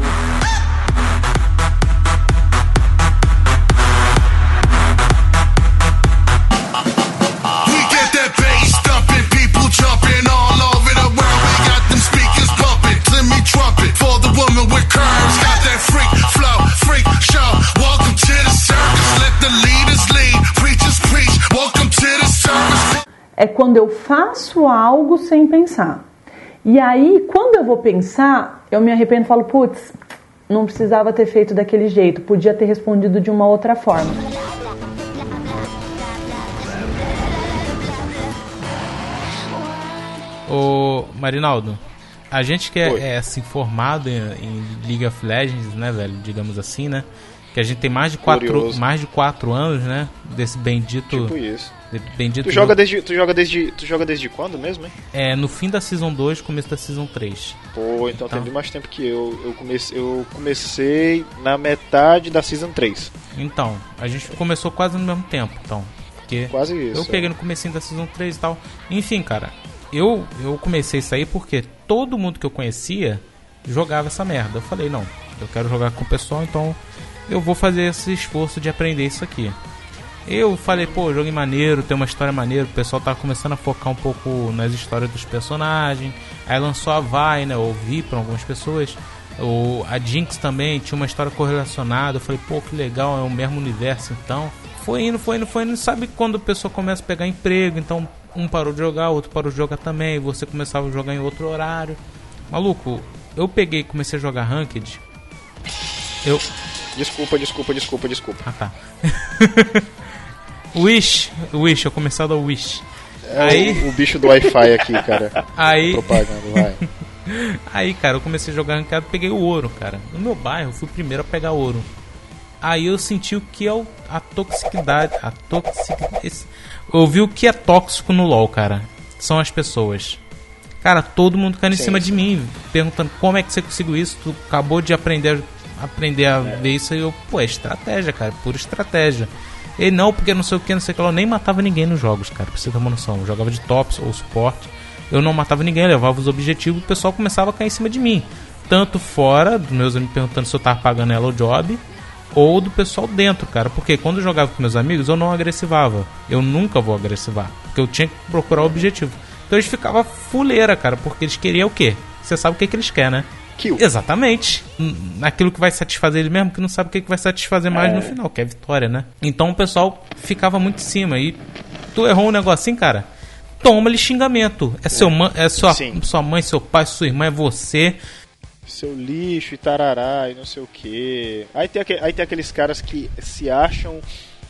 É quando eu faço algo sem pensar. E aí, quando eu vou pensar, eu me arrependo e falo, putz, não precisava ter feito daquele jeito, podia ter respondido de uma outra forma. Ô, Marinaldo, a gente que é, é assim, formado em, em League of Legends, né, velho? Digamos assim, né? Que a gente tem mais de quatro, mais de quatro anos, né? Desse bendito. Tipo isso. De- bendito Tu joga jogo. desde, tu joga desde, tu joga desde quando mesmo, hein? É, no fim da Season 2, começo da Season 3. Pô, então, Então. tem bem mais tempo que eu. Eu comecei, eu comecei na metade da Season 3. Então, a gente começou quase no mesmo tempo, então. Porque Quase isso. eu peguei no comecinho da Season 3 e tal. Enfim, cara, eu, eu comecei isso aí porque todo mundo que eu conhecia jogava essa merda. Eu falei, não, eu quero jogar com o pessoal, então eu vou fazer esse esforço de aprender isso aqui. Eu falei, pô, jogo é maneiro, tem uma história maneira, o pessoal tá começando a focar um pouco nas histórias dos personagens. Aí lançou a Vai, né? Eu ouvi pra algumas pessoas. O, a Jinx também tinha uma história correlacionada. Eu falei, pô, que legal, é o mesmo universo então. Foi indo, foi indo, foi indo. Sabe quando a pessoa começa a pegar emprego? Então um parou de jogar, outro parou de jogar também. Você começava a jogar em outro horário. Maluco, eu peguei e comecei a jogar Ranked. Eu. Desculpa, desculpa, desculpa, desculpa. Ah tá. Wish, Wish, eu comecei a dar Wish. É Aí- o, o bicho do Wi-Fi aqui, cara. Aí, Propaganda, vai. aí, cara, eu comecei a jogar ranqueado, peguei o ouro, cara. No meu bairro, eu fui o primeiro a pegar ouro. Aí eu senti o que é o- a toxicidade, a toxicidade. Eu vi o que é tóxico no LoL, cara. São as pessoas. Cara, todo mundo caindo em cima de mim, perguntando como é que você conseguiu isso. Tu acabou de aprender, aprender a ver isso e eu, pô, é estratégia, cara, pura estratégia. Ele não, porque não sei o que, não sei o que lá. Eu nem matava ninguém nos jogos, cara, pra você ter uma noção. Eu jogava de tops ou suporte. Eu não matava ninguém, levava os objetivos, o pessoal começava a cair em cima de mim. Tanto fora, dos meus amigos perguntando se eu tava pagando ela o job, ou do pessoal dentro, cara. Porque quando eu jogava com meus amigos, eu não agressivava. Eu nunca vou agressivar. Porque eu tinha que procurar o objetivo. Então eles ficavam fuleira, cara, porque eles queriam o quê? Você sabe o que, que eles querem, né? Kill. Exatamente. Naquilo que vai satisfazer ele mesmo, que não sabe o que, vai satisfazer mais no final, que é a vitória, né? Então o pessoal ficava muito em cima. E tu errou um negocinho, cara. Toma-lhe xingamento. É, seu é sua, Sim. sua mãe, seu pai, sua irmã, é você. seu lixo e tarará e não sei o que. Aí tem, aí tem aqueles caras que se acham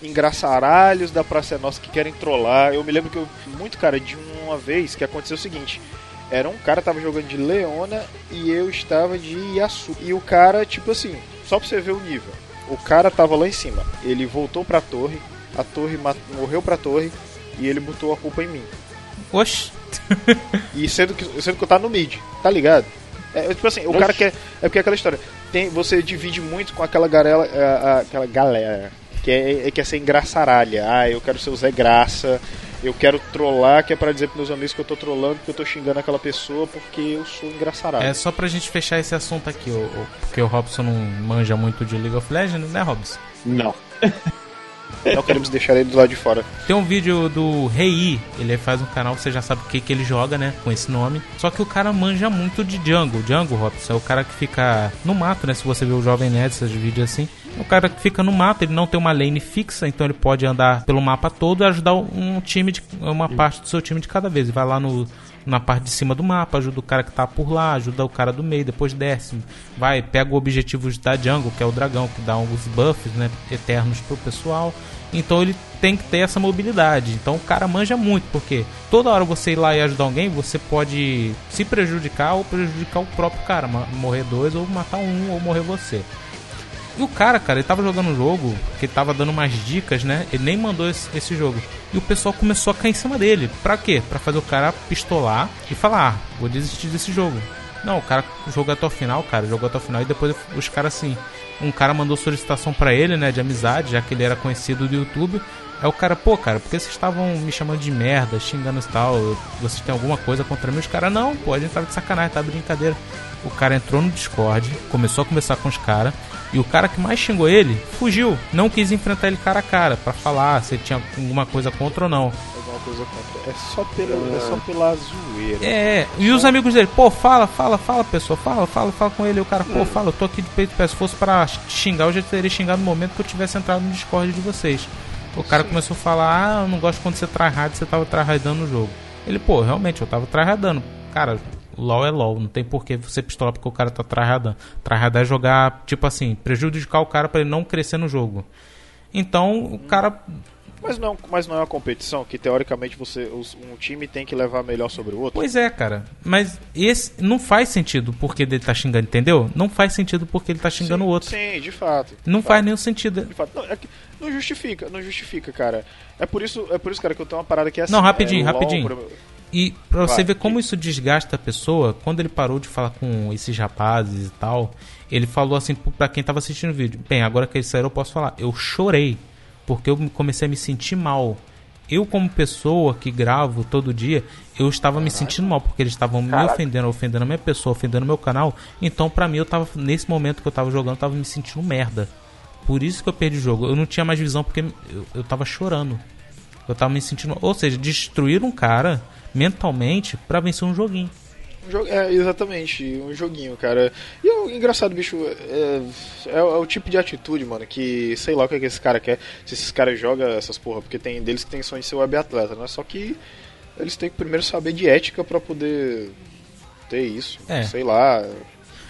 engraçaralhos da Praça é Nossa que querem trollar. Eu me lembro que eu muito cara de uma vez que aconteceu o seguinte. Era um cara tava jogando de Leona e eu estava de Yasu. E o cara, tipo assim, só pra você ver o nível. O cara tava lá em cima. Ele voltou pra torre, a torre morreu pra torre e ele botou a culpa em mim. Oxi. E sendo que, sendo que eu tava no mid, tá ligado? É, tipo assim, o cara quer. É porque é aquela história. Tem, você divide muito com aquela garela, a- a- aquela galera que é, é, quer ser engraçaralha. Ah, eu quero ser o Zé Graça. Eu quero trollar, que é pra dizer pros meus amigos que eu tô trollando, que eu tô xingando aquela pessoa porque eu sou engraçaralho. É só pra gente fechar esse assunto aqui, o- o- porque o Robson não manja muito de League of Legends, né, Robson? Não. Não queremos deixar ele do lado de fora. Tem um vídeo do Rei, ele faz um canal, você já sabe o que, que ele joga, né? Com esse nome. Só que o cara manja muito de Django. Django, Robson, é o cara que fica no mato, né? Se você vê o Jovem Nerd, esses vídeos assim. O cara que fica no mato, ele não tem uma lane fixa, então ele pode andar pelo mapa todo e ajudar um time, de, uma parte do seu time de cada vez. Ele vai lá no, na parte de cima do mapa, ajuda o cara que tá por lá, ajuda o cara do meio, depois desce, vai, pega o objetivo da jungle, que é o dragão, que dá alguns buffs, né, eternos pro pessoal. Então ele tem que ter essa mobilidade. Então o cara manja muito, porque toda hora você ir lá e ajudar alguém, você pode se prejudicar ou prejudicar o próprio cara, morrer dois ou matar um ou morrer você. E o cara, cara, ele tava jogando um jogo que tava dando umas dicas, né? Ele nem mandou esse, esse jogo. E o pessoal começou a cair em cima dele. Pra quê? Pra fazer o cara pistolar e falar: ah, vou desistir desse jogo. Não, o cara jogou até o final, cara, jogou até o final e depois os caras assim. Um cara mandou solicitação pra ele, né, de amizade, já que ele era conhecido do YouTube. Aí o cara, pô, cara, por que vocês estavam me chamando de merda, xingando e tal? Vocês têm alguma coisa contra mim? Os caras, não, pô, a gente tava de sacanagem, tá de brincadeira. O cara entrou no Discord, começou a conversar com os caras, e o cara que mais xingou ele fugiu. Não quis enfrentar ele cara a cara pra falar se tinha alguma coisa contra ou não. Alguma coisa contra. É só pela, é só pela zoeira. É, e os amigos dele, pô, fala, fala, fala, pessoa, fala, fala, fala com ele. E o cara, pô, fala, eu tô aqui de peito pé. Se fosse pra xingar, eu já teria xingado no momento que eu tivesse entrado no Discord de vocês. O cara começou a falar, ah, eu não gosto quando você tryhard, você tava tryhardando no jogo. Ele, pô, realmente, eu tava tryhardando. Cara, LOL é LOL, não tem por que você pistolar porque o cara tá tryhardando. Tryhardar é jogar, tipo assim, prejudicar o cara pra ele não crescer no jogo. Então, o cara Mas não, mas não é uma competição que teoricamente você os- um time tem que levar melhor sobre o outro. Pois é, cara. Mas esse não faz sentido porque ele tá xingando, entendeu? Não faz sentido porque ele tá xingando o outro. Sim, de fato. Não de faz fato, nenhum sentido. De fato. Não, é que não justifica, não justifica, cara. É por isso, é por isso, cara, que eu tenho uma parada que é assim. Não, rapidinho, é, rapidinho. E pra você ver como que- isso desgasta a pessoa, quando ele parou de falar com esses rapazes e tal, ele falou assim pra quem tava assistindo o vídeo: Bem, agora que eles saíram, eu posso falar. Eu chorei, porque eu comecei a me sentir mal. Eu, como pessoa que gravo todo dia, eu estava me sentindo mal, porque eles estavam me ofendendo, ofendendo a minha pessoa, ofendendo o meu canal. Então, pra mim, eu tava, nesse momento que eu tava jogando, eu tava me sentindo merda. Por isso que eu perdi o jogo. Eu não tinha mais visão porque eu, eu tava chorando. Eu tava me sentindo. Ou seja, destruir um cara mentalmente pra vencer um joguinho. É, exatamente, um joguinho, cara. E o engraçado, bicho, é, é, o- é o tipo de atitude, mano, que sei lá o que, é que esse cara quer, se esses caras jogam essas porra, porque tem deles que tem sonho de ser web atleta, né? Só que eles têm que primeiro saber de ética pra poder ter isso. É. Sei lá.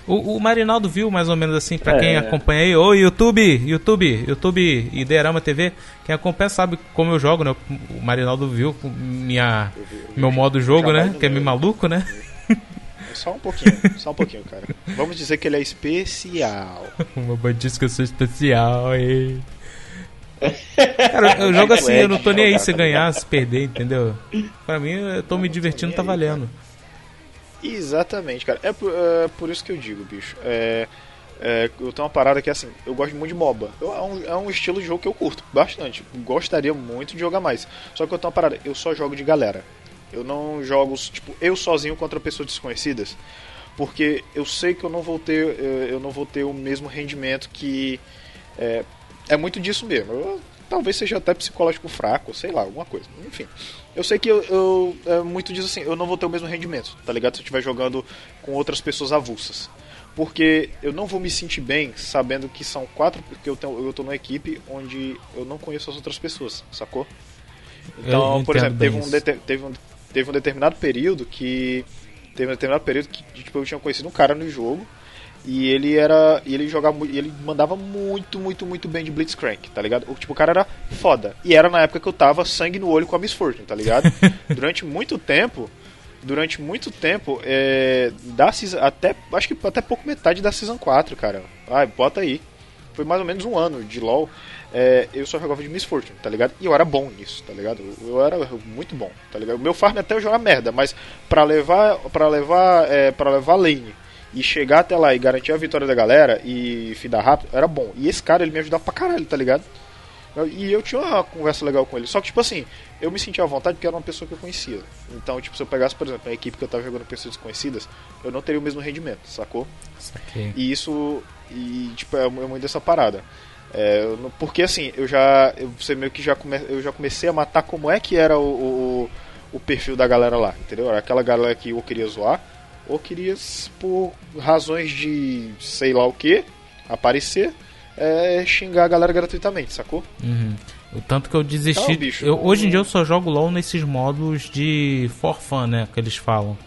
O, o Marinaldo viu mais ou menos assim, pra É. quem acompanha aí, ô YouTube, YouTube, YouTube e Derama TV, quem acompanha sabe como eu jogo, né? O Marinaldo viu minha, meu modo jogo, né? Que é meio maluco, né? Só um pouquinho, só um pouquinho, cara. Vamos dizer que ele é especial. Uma bandista que eu sou especial, hein? Cara, eu jogo assim, eu não tô nem aí se ganhar, se perder, entendeu? Pra mim, eu tô me divertindo, tá valendo. Exatamente, cara. É por, é por isso que eu digo, bicho. É, é, eu tenho uma parada que é assim, eu gosto muito de MOBA. Eu- é, um, é um estilo de jogo que eu curto bastante. Gostaria muito de jogar mais. Só que eu tenho uma parada, eu só jogo de galera. Eu não jogo, tipo, eu sozinho contra pessoas desconhecidas. Porque eu sei que eu não vou ter, eu não vou ter o mesmo rendimento que. É, é muito disso mesmo. Eu- talvez seja até psicológico fraco, sei lá, alguma coisa. Enfim. Eu sei que eu, eu- é muito disso assim, eu não vou ter o mesmo rendimento, tá ligado? Se eu estiver jogando com outras pessoas avulsas. Porque eu não vou me sentir bem sabendo que são quatro. Porque eu, tenho, eu tô numa equipe onde eu não conheço as outras pessoas, sacou? Então, por exemplo, teve um, teve, um, teve um determinado período que. Teve um determinado período que tipo, eu tinha conhecido um cara no jogo. E ele era. E ele jogava. ele mandava muito, muito, muito bem de Blitzcrank, tá ligado? O, tipo, o cara era foda. E era na época que eu tava sangue no olho com a Miss Fortune, tá ligado? Durante muito tempo. Durante muito tempo, é, da season, até, acho que até pouco metade da Season 4, cara. Ai, bota aí. Foi mais ou menos um ano de LoL. é, eu só jogava de Miss Fortune, tá ligado? E eu era bom nisso, tá ligado? Eu, eu era muito bom, tá ligado? O meu farm até eu jogava merda, mas pra levar, pra levar, é, pra levar lane e chegar até lá e garantir a vitória da galera e fidar rápido, era bom. E esse cara, ele me ajudava pra caralho, tá ligado? Eu- E eu tinha uma conversa legal com ele. Só que, tipo assim, eu me sentia à vontade porque era uma pessoa que eu conhecia. Então, tipo, se eu pegasse, por exemplo, a equipe que eu tava jogando pessoas desconhecidas, eu não teria o mesmo rendimento, sacou? Saquei. E isso, e tipo, é é muito dessa parada. É, eu porque assim, eu já, eu, você meio que já, come, eu já comecei a matar como é que era o, o, o perfil da galera lá, entendeu? Era aquela galera que ou queria zoar, ou queria, por razões de sei lá o que, aparecer, é, xingar a galera gratuitamente, sacou? Uhum. O tanto que eu desisti. Então, bicho, eu, hoje em dia eu só jogo LOL nesses modos de for fun, né? Que eles falam.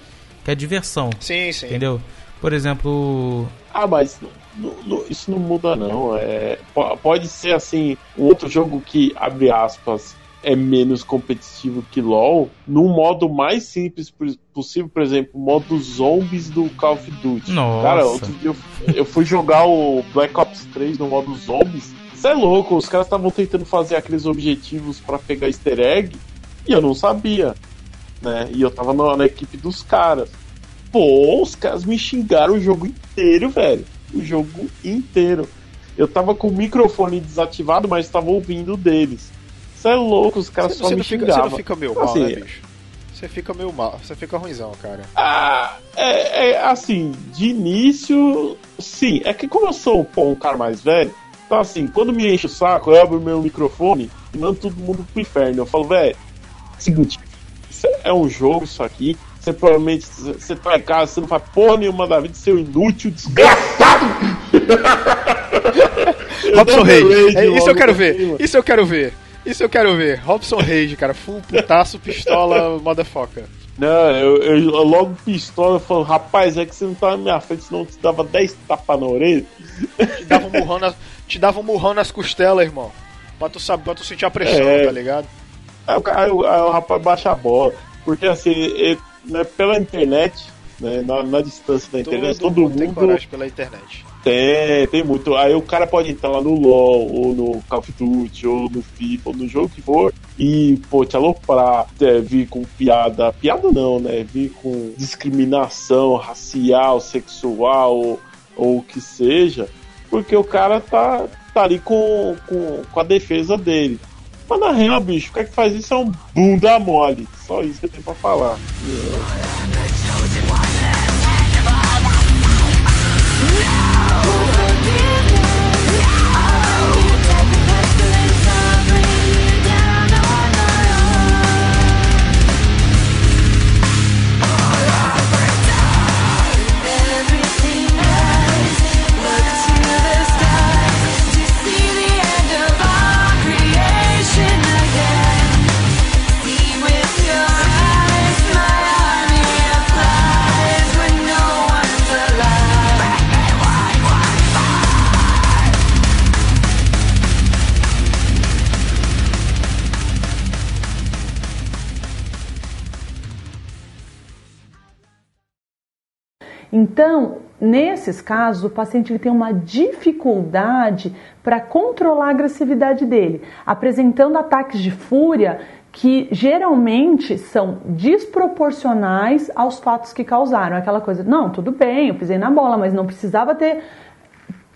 Que é diversão. Sim, sim. Entendeu? Por exemplo. Ah, mas não- não- isso não muda não. É, po- pode ser assim, um outro jogo que, abre aspas, é menos competitivo que LoL, num modo mais simples possível, por exemplo, o modo zombies do Call of Duty. Nossa. Cara, outro dia eu, eu fui jogar o Black Ops 3 no modo zombies. Isso é louco, os caras estavam tentando fazer aqueles objetivos pra pegar easter egg e eu não sabia, né? E eu tava na, na equipe dos caras. Pô, os caras me xingaram o jogo inteiro, velho. O jogo inteiro. Eu tava com o microfone desativado, mas tava ouvindo deles. Isso é louco, os caras Você, só você me fica, você xingavam. não fica meio mal, Assim, né, bicho? Você fica meio mal, você fica ruimzão, cara. Ah, é, é, assim, de início, sim. É que como eu sou pô, um cara mais velho, então assim, quando me enche o saco, eu abro meu microfone e mando todo mundo pro inferno. Eu falo, velho, seguinte, é um jogo isso aqui. Você provavelmente, você tá em casa, você não faz porra nenhuma da vida, seu inútil, desgraçado! Robson Reis. É, isso eu quero ver. cima. Isso eu quero ver. Isso eu quero ver. Robson Reis, cara. Full putaço, pistola, motherfucker. Não, eu, eu, eu logo pistola e falo, rapaz, é que você não tá na minha frente, senão eu te dava 10 tapas na orelha. Te dava um murrão, na- te dava um murrão nas costelas, irmão. Pra tu, saber, pra tu sentir a pressão, É. tá ligado? Aí o, aí o- aí o rapaz baixa a bola. Porque assim, ele- né, pela internet, né, na, na distância da internet, todo, tem mundo coragem pela internet. Tem, tem muito. Aí o cara pode entrar lá no LoL, ou no Call of Duty, ou no FIFA, ou no jogo que for, e, pô, te aloprar, é, vir com piada. Piada não, né? Vir com discriminação racial, sexual, ou, ou o que seja, porque o cara tá, tá ali com, com, com a defesa dele. Mas na real, bicho, o cara que faz isso é um bunda mole. Só isso que eu tenho pra falar. Então, nesses casos, o paciente ele tem uma dificuldade para controlar a agressividade dele, apresentando ataques de fúria que geralmente são desproporcionais aos fatos que causaram. Aquela coisa, não, tudo bem, eu pisei na bola, mas não precisava ter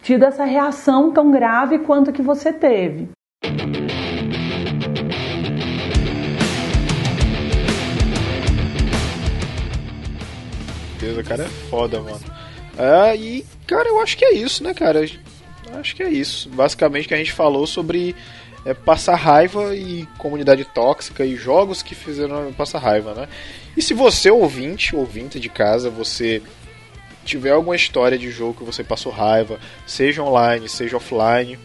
tido essa reação tão grave quanto que você teve. Beleza, cara é foda, mano. É, e, cara, eu acho que é isso, né, cara? Acho que é isso. Basicamente que a gente falou sobre é, passar raiva e comunidade tóxica e jogos que fizeram passar raiva, né? E se você, ouvinte, ouvinte de casa, você tiver alguma história de jogo que você passou raiva, seja online, seja offline,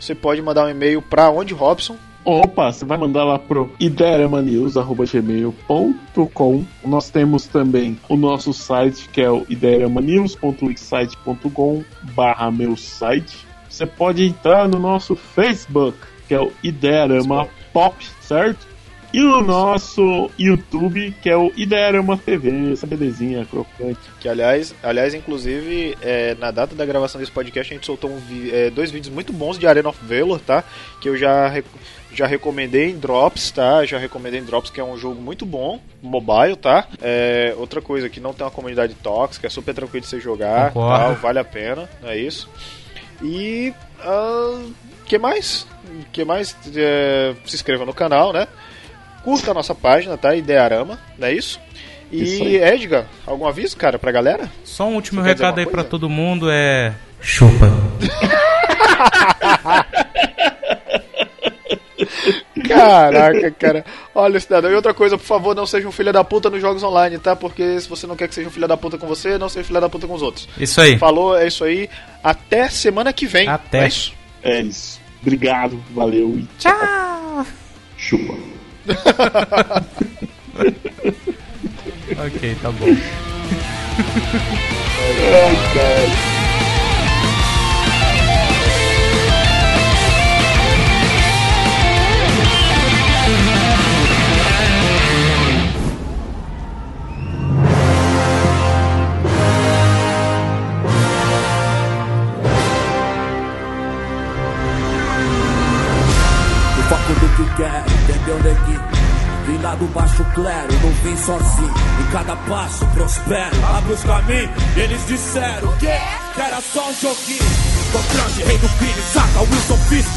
você pode mandar um e-mail para onde, Robson? Opa, você vai mandar lá pro idearamanews.gmail.com Nós temos também o nosso site, que é o idearamanews.wixsite.com barra meu site. Você pode entrar no nosso Facebook, que é o Idearama Pop, certo? E o nosso YouTube, que é o Idearama TV, essa belezinha crocante. Que aliás, aliás inclusive, é, na data da gravação desse podcast, a gente soltou um vi- é, dois vídeos muito bons de Arena of Valor, tá? Que eu já, re- já recomendei em Drops, tá? Já recomendei em Drops, que é um jogo muito bom, mobile, tá? É, outra coisa, que não tem uma comunidade tóxica, é super tranquilo de você jogar, tal, vale a pena, não é isso? E. O que mais? que mais? É, se inscreva no canal, né? Curta a nossa página, tá? Idearama, não é isso? E Isso. Edgar, algum aviso, cara, pra galera? Só um último Você recado aí pra coisa? todo mundo é. Chupa. Caraca, cara. Olha, cidadão. E outra coisa, por favor, não seja um filho da puta nos jogos online, tá? Porque se você não quer que seja um filho da puta com você, não seja um filho da puta com os outros. Isso aí. Falou, é isso aí. Até semana que vem. Até. É isso? É isso. Obrigado, valeu e Tchau. chupa. ok, tá bom. O foco do entendeu, neguinho? Vim lá do baixo clero, não vim sozinho. Em cada passo prospero, abre os caminhos. Eles disseram que era só um joguinho. Tô grande, rei do crime, saca Wilson Fisk.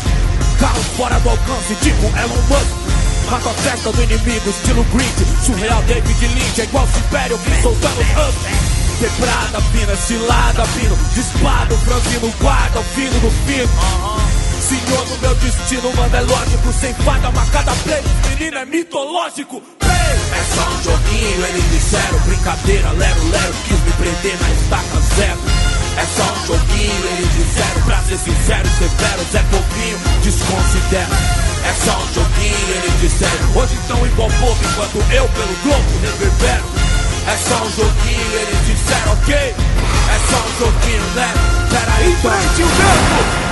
Carros fora do alcance, tipo Elon Musk. Mata a festa do inimigo, estilo Grid. Surreal David Lynch, é igual Supério, que soltando up. Quebrada, fina, cilada, fino. Disparo, franzino, guarda, o fino do fino. Senhor do meu destino, mano, é lógico. Sem fada, marcada play, menino é mitológico. Play. É só um joguinho, eles disseram. Brincadeira, lero, lero, quis me prender na estaca zero. É só um joguinho, eles disseram. Pra ser sincero severo, Zé Pouquinho, desconsidera. É só um joguinho, eles disseram. Hoje estão igual povo, enquanto eu pelo globo reverbero. É só um joguinho, eles disseram, ok? É só um joguinho, né? Peraí, então. Enfrente o vento!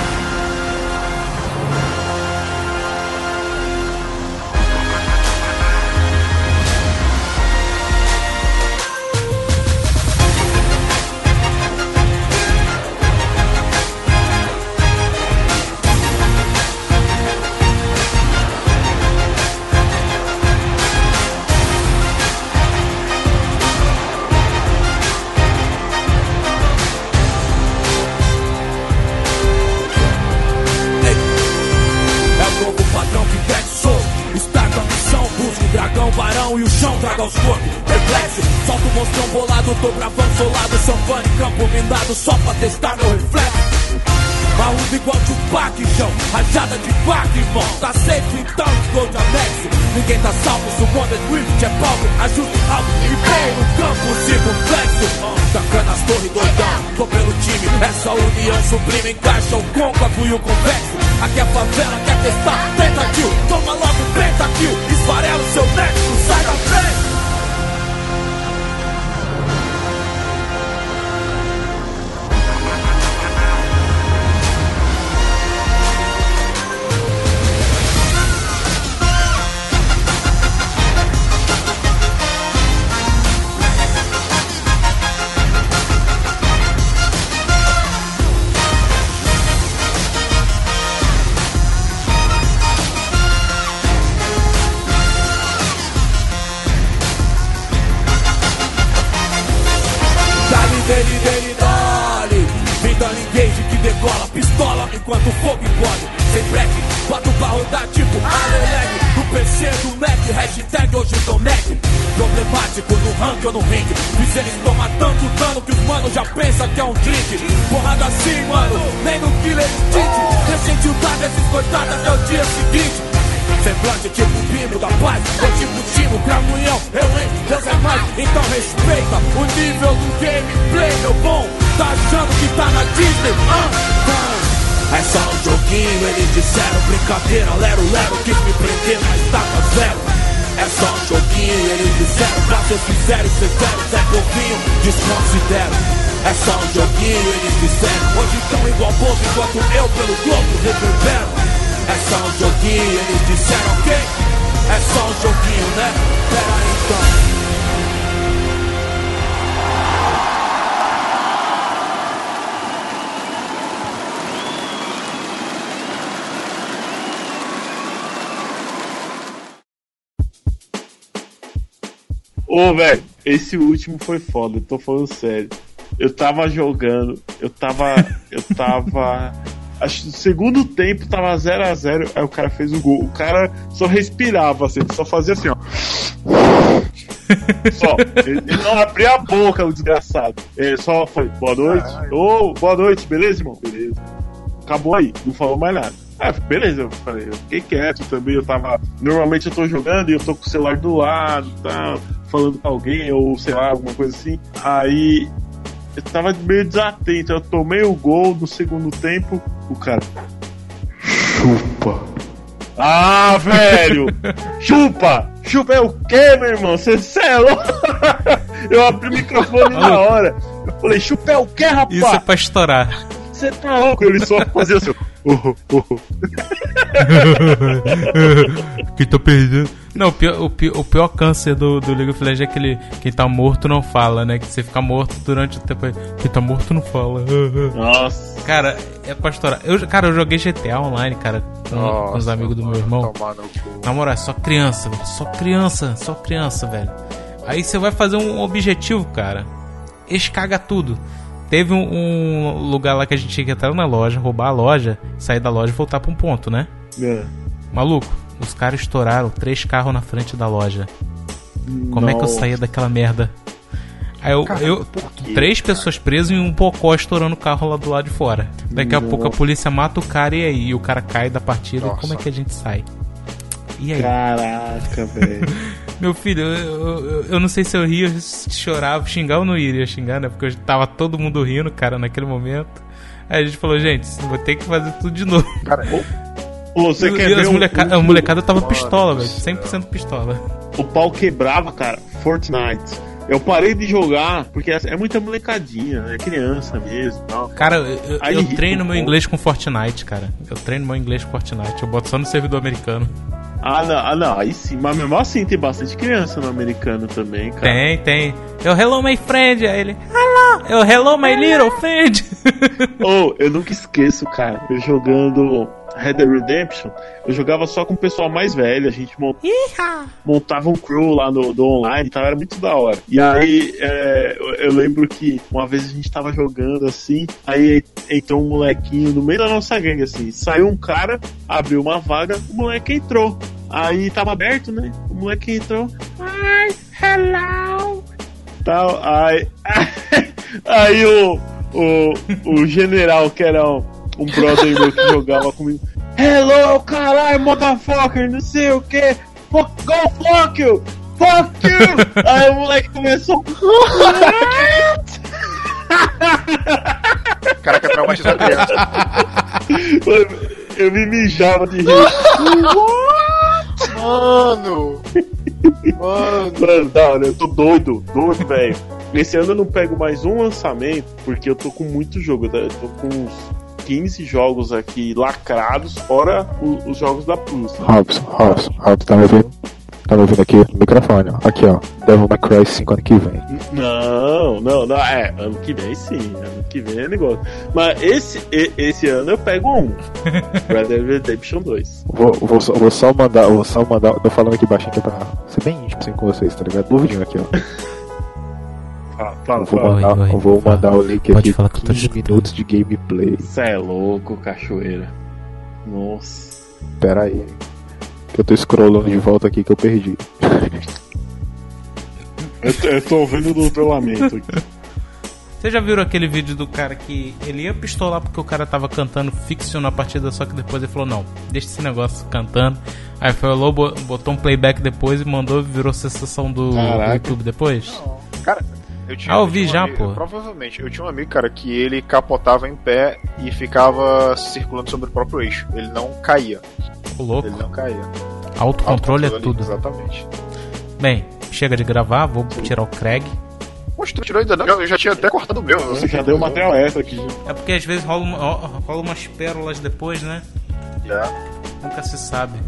Ô, velho, esse último foi foda, eu tô falando sério. Eu tava jogando, eu tava. Eu tava. Acho que no segundo tempo tava 0x0, aí o cara fez o gol. O cara só respirava, assim, só fazia assim, ó. Só. Ele ele não abria a boca, o desgraçado. Ele só foi, boa noite. Ô, boa noite, beleza, irmão? Beleza. Acabou aí, não falou mais nada. Ah, beleza, eu falei, eu fiquei quieto também, eu tava. Normalmente eu tô jogando e eu tô com o celular do lado, tá, falando com alguém, ou sei lá, alguma coisa assim. Aí eu tava meio desatento, eu tomei o gol no segundo tempo, o cara. Chupa. Ah, velho! chupa! Chupa é o quê, meu irmão? Você é louco? Eu abri o microfone na hora. Eu falei, chupa é o quê, rapaz? Isso é pra estourar. Você tá louco? Ele só fazia assim. Oh, oh, quem tá perdendo. Não, o pior, o pior, o pior câncer do, do League of Legends é aquele. Quem tá morto não fala, né? Que você fica morto durante o tempo. Quem tá morto não fala. Nossa. Cara, é pra estourar. Eu, cara, eu joguei GTA online, cara, com, com os Nossa, amigos do meu irmão. Na moral, é só criança, velho. Só criança, só criança, velho. Aí você vai fazer um objetivo, cara. Eles cagam tudo. Teve um, um lugar lá que a gente tinha que entrar na loja, roubar a loja, sair da loja e voltar pra um ponto, né? É. Maluco, os caras estouraram três carros na frente da loja. Como é que eu Nossa. saía daquela merda? Aí eu, eu três pessoas presas e um pocó estourando o carro lá do lado de fora. Daqui a pouco a polícia mata o cara e aí? E o cara cai da partida. Nossa. Como é que a gente sai? E aí? Caraca, velho. Meu filho, eu, eu, eu não sei se eu ria, chorava, xingar ou não iria xingar, né? Porque eu tava todo mundo rindo, cara, naquele momento. Aí a gente falou, gente, vou ter que fazer tudo de novo. Cara, você quer ver um- moleca- um- a molecada tava Mano pistola, velho. céu. 100% pistola. o pau quebrava, cara. Fortnite. Eu parei de jogar porque é muita molecadinha, é criança mesmo. e Tal. Cara, eu, Aí eu treino meu inglês com Fortnite, cara. Eu treino meu inglês com Fortnite. Eu boto só no servidor americano. Ah, não, ah, não, aí sim. Mas mesmo assim tem bastante criança no americano também, cara. Tem, tem. Eu hello my friend. Aí ele, hello. Eu hello my little friend. Ou, eu nunca esqueço, cara, eu jogando Red Dead Redemption, eu jogava só com o pessoal mais velho, a gente mon- montava um crew lá no do online e tal, era muito da hora. E aí, é, eu, eu lembro que uma vez a gente tava jogando assim, aí entrou um molequinho no meio da nossa gangue, assim, saiu um cara, abriu uma vaga, o moleque entrou. Aí tava aberto, né? O moleque entrou. Ai, hello! Tal, aí, aí o, o, o general, que era um, um brother meu que jogava comigo. Hello, caralho, motherfucker, não sei o que. Fuck, go fuck you! Fuck you! Aí o moleque começou. Caraca, traumatizou a criança. Eu me mijava de rir. Mano! Mano! Mano, da hora, eu tô doido, doido, velho. Esse ano eu não pego mais um lançamento, porque eu tô com muito jogo. Eu tô com uns 15 jogos aqui lacrados, fora o- os jogos da Plus. Robson, Robson, Robson, tá me ouvindo? Tá me ouvindo aqui no microfone, ó. Aqui, ó. Devil May Cry 5 ano que vem. Não, não, não, é, ano que vem sim, ano que vem é negócio. Mas esse, esse ano eu pego um. Red Dead Redemption 2. Vou, vou, só- vou só mandar, vou só mandar. Tô falando aqui baixinho que é pra ser bem íntimo assim com vocês, tá ligado? No vidinho aqui, ó. Fala, fala, Eu vou fala. mandar, Oi, oi, eu vou fala. mandar o link Pode aqui. falar que eu tô 15 minutos de gameplay. Cê é louco, cachoeira. Nossa. Pera aí. Que eu tô scrollando de volta aqui que eu perdi. Eu, tô- eu tô vendo o duelamento aqui. Vocês já viram aquele vídeo do cara que ele ia pistolar porque o cara tava cantando fiction na partida, só que depois ele falou, não, deixa esse negócio cantando. Aí bo- botou um playback depois e mandou, virou sensação do, do. YouTube depois. Cara, Eu tinha, Ah, eu vi tinha um já, amigo- pô. Provavelmente. Eu tinha um amigo, cara, que ele capotava em pé e ficava circulando sobre o próprio eixo. Ele não caía. Ô, louco. Ele não caía. Autocontrole é Autocontrole, tudo. Exatamente. Bem, chega de gravar, vou tirar o Craig. Poxa, tu tirou ainda não? Eu já tinha até cortado o meu. Você já deu material extra aqui. É porque às vezes rola, uma- rola umas pérolas depois, né? Já. Nunca se sabe.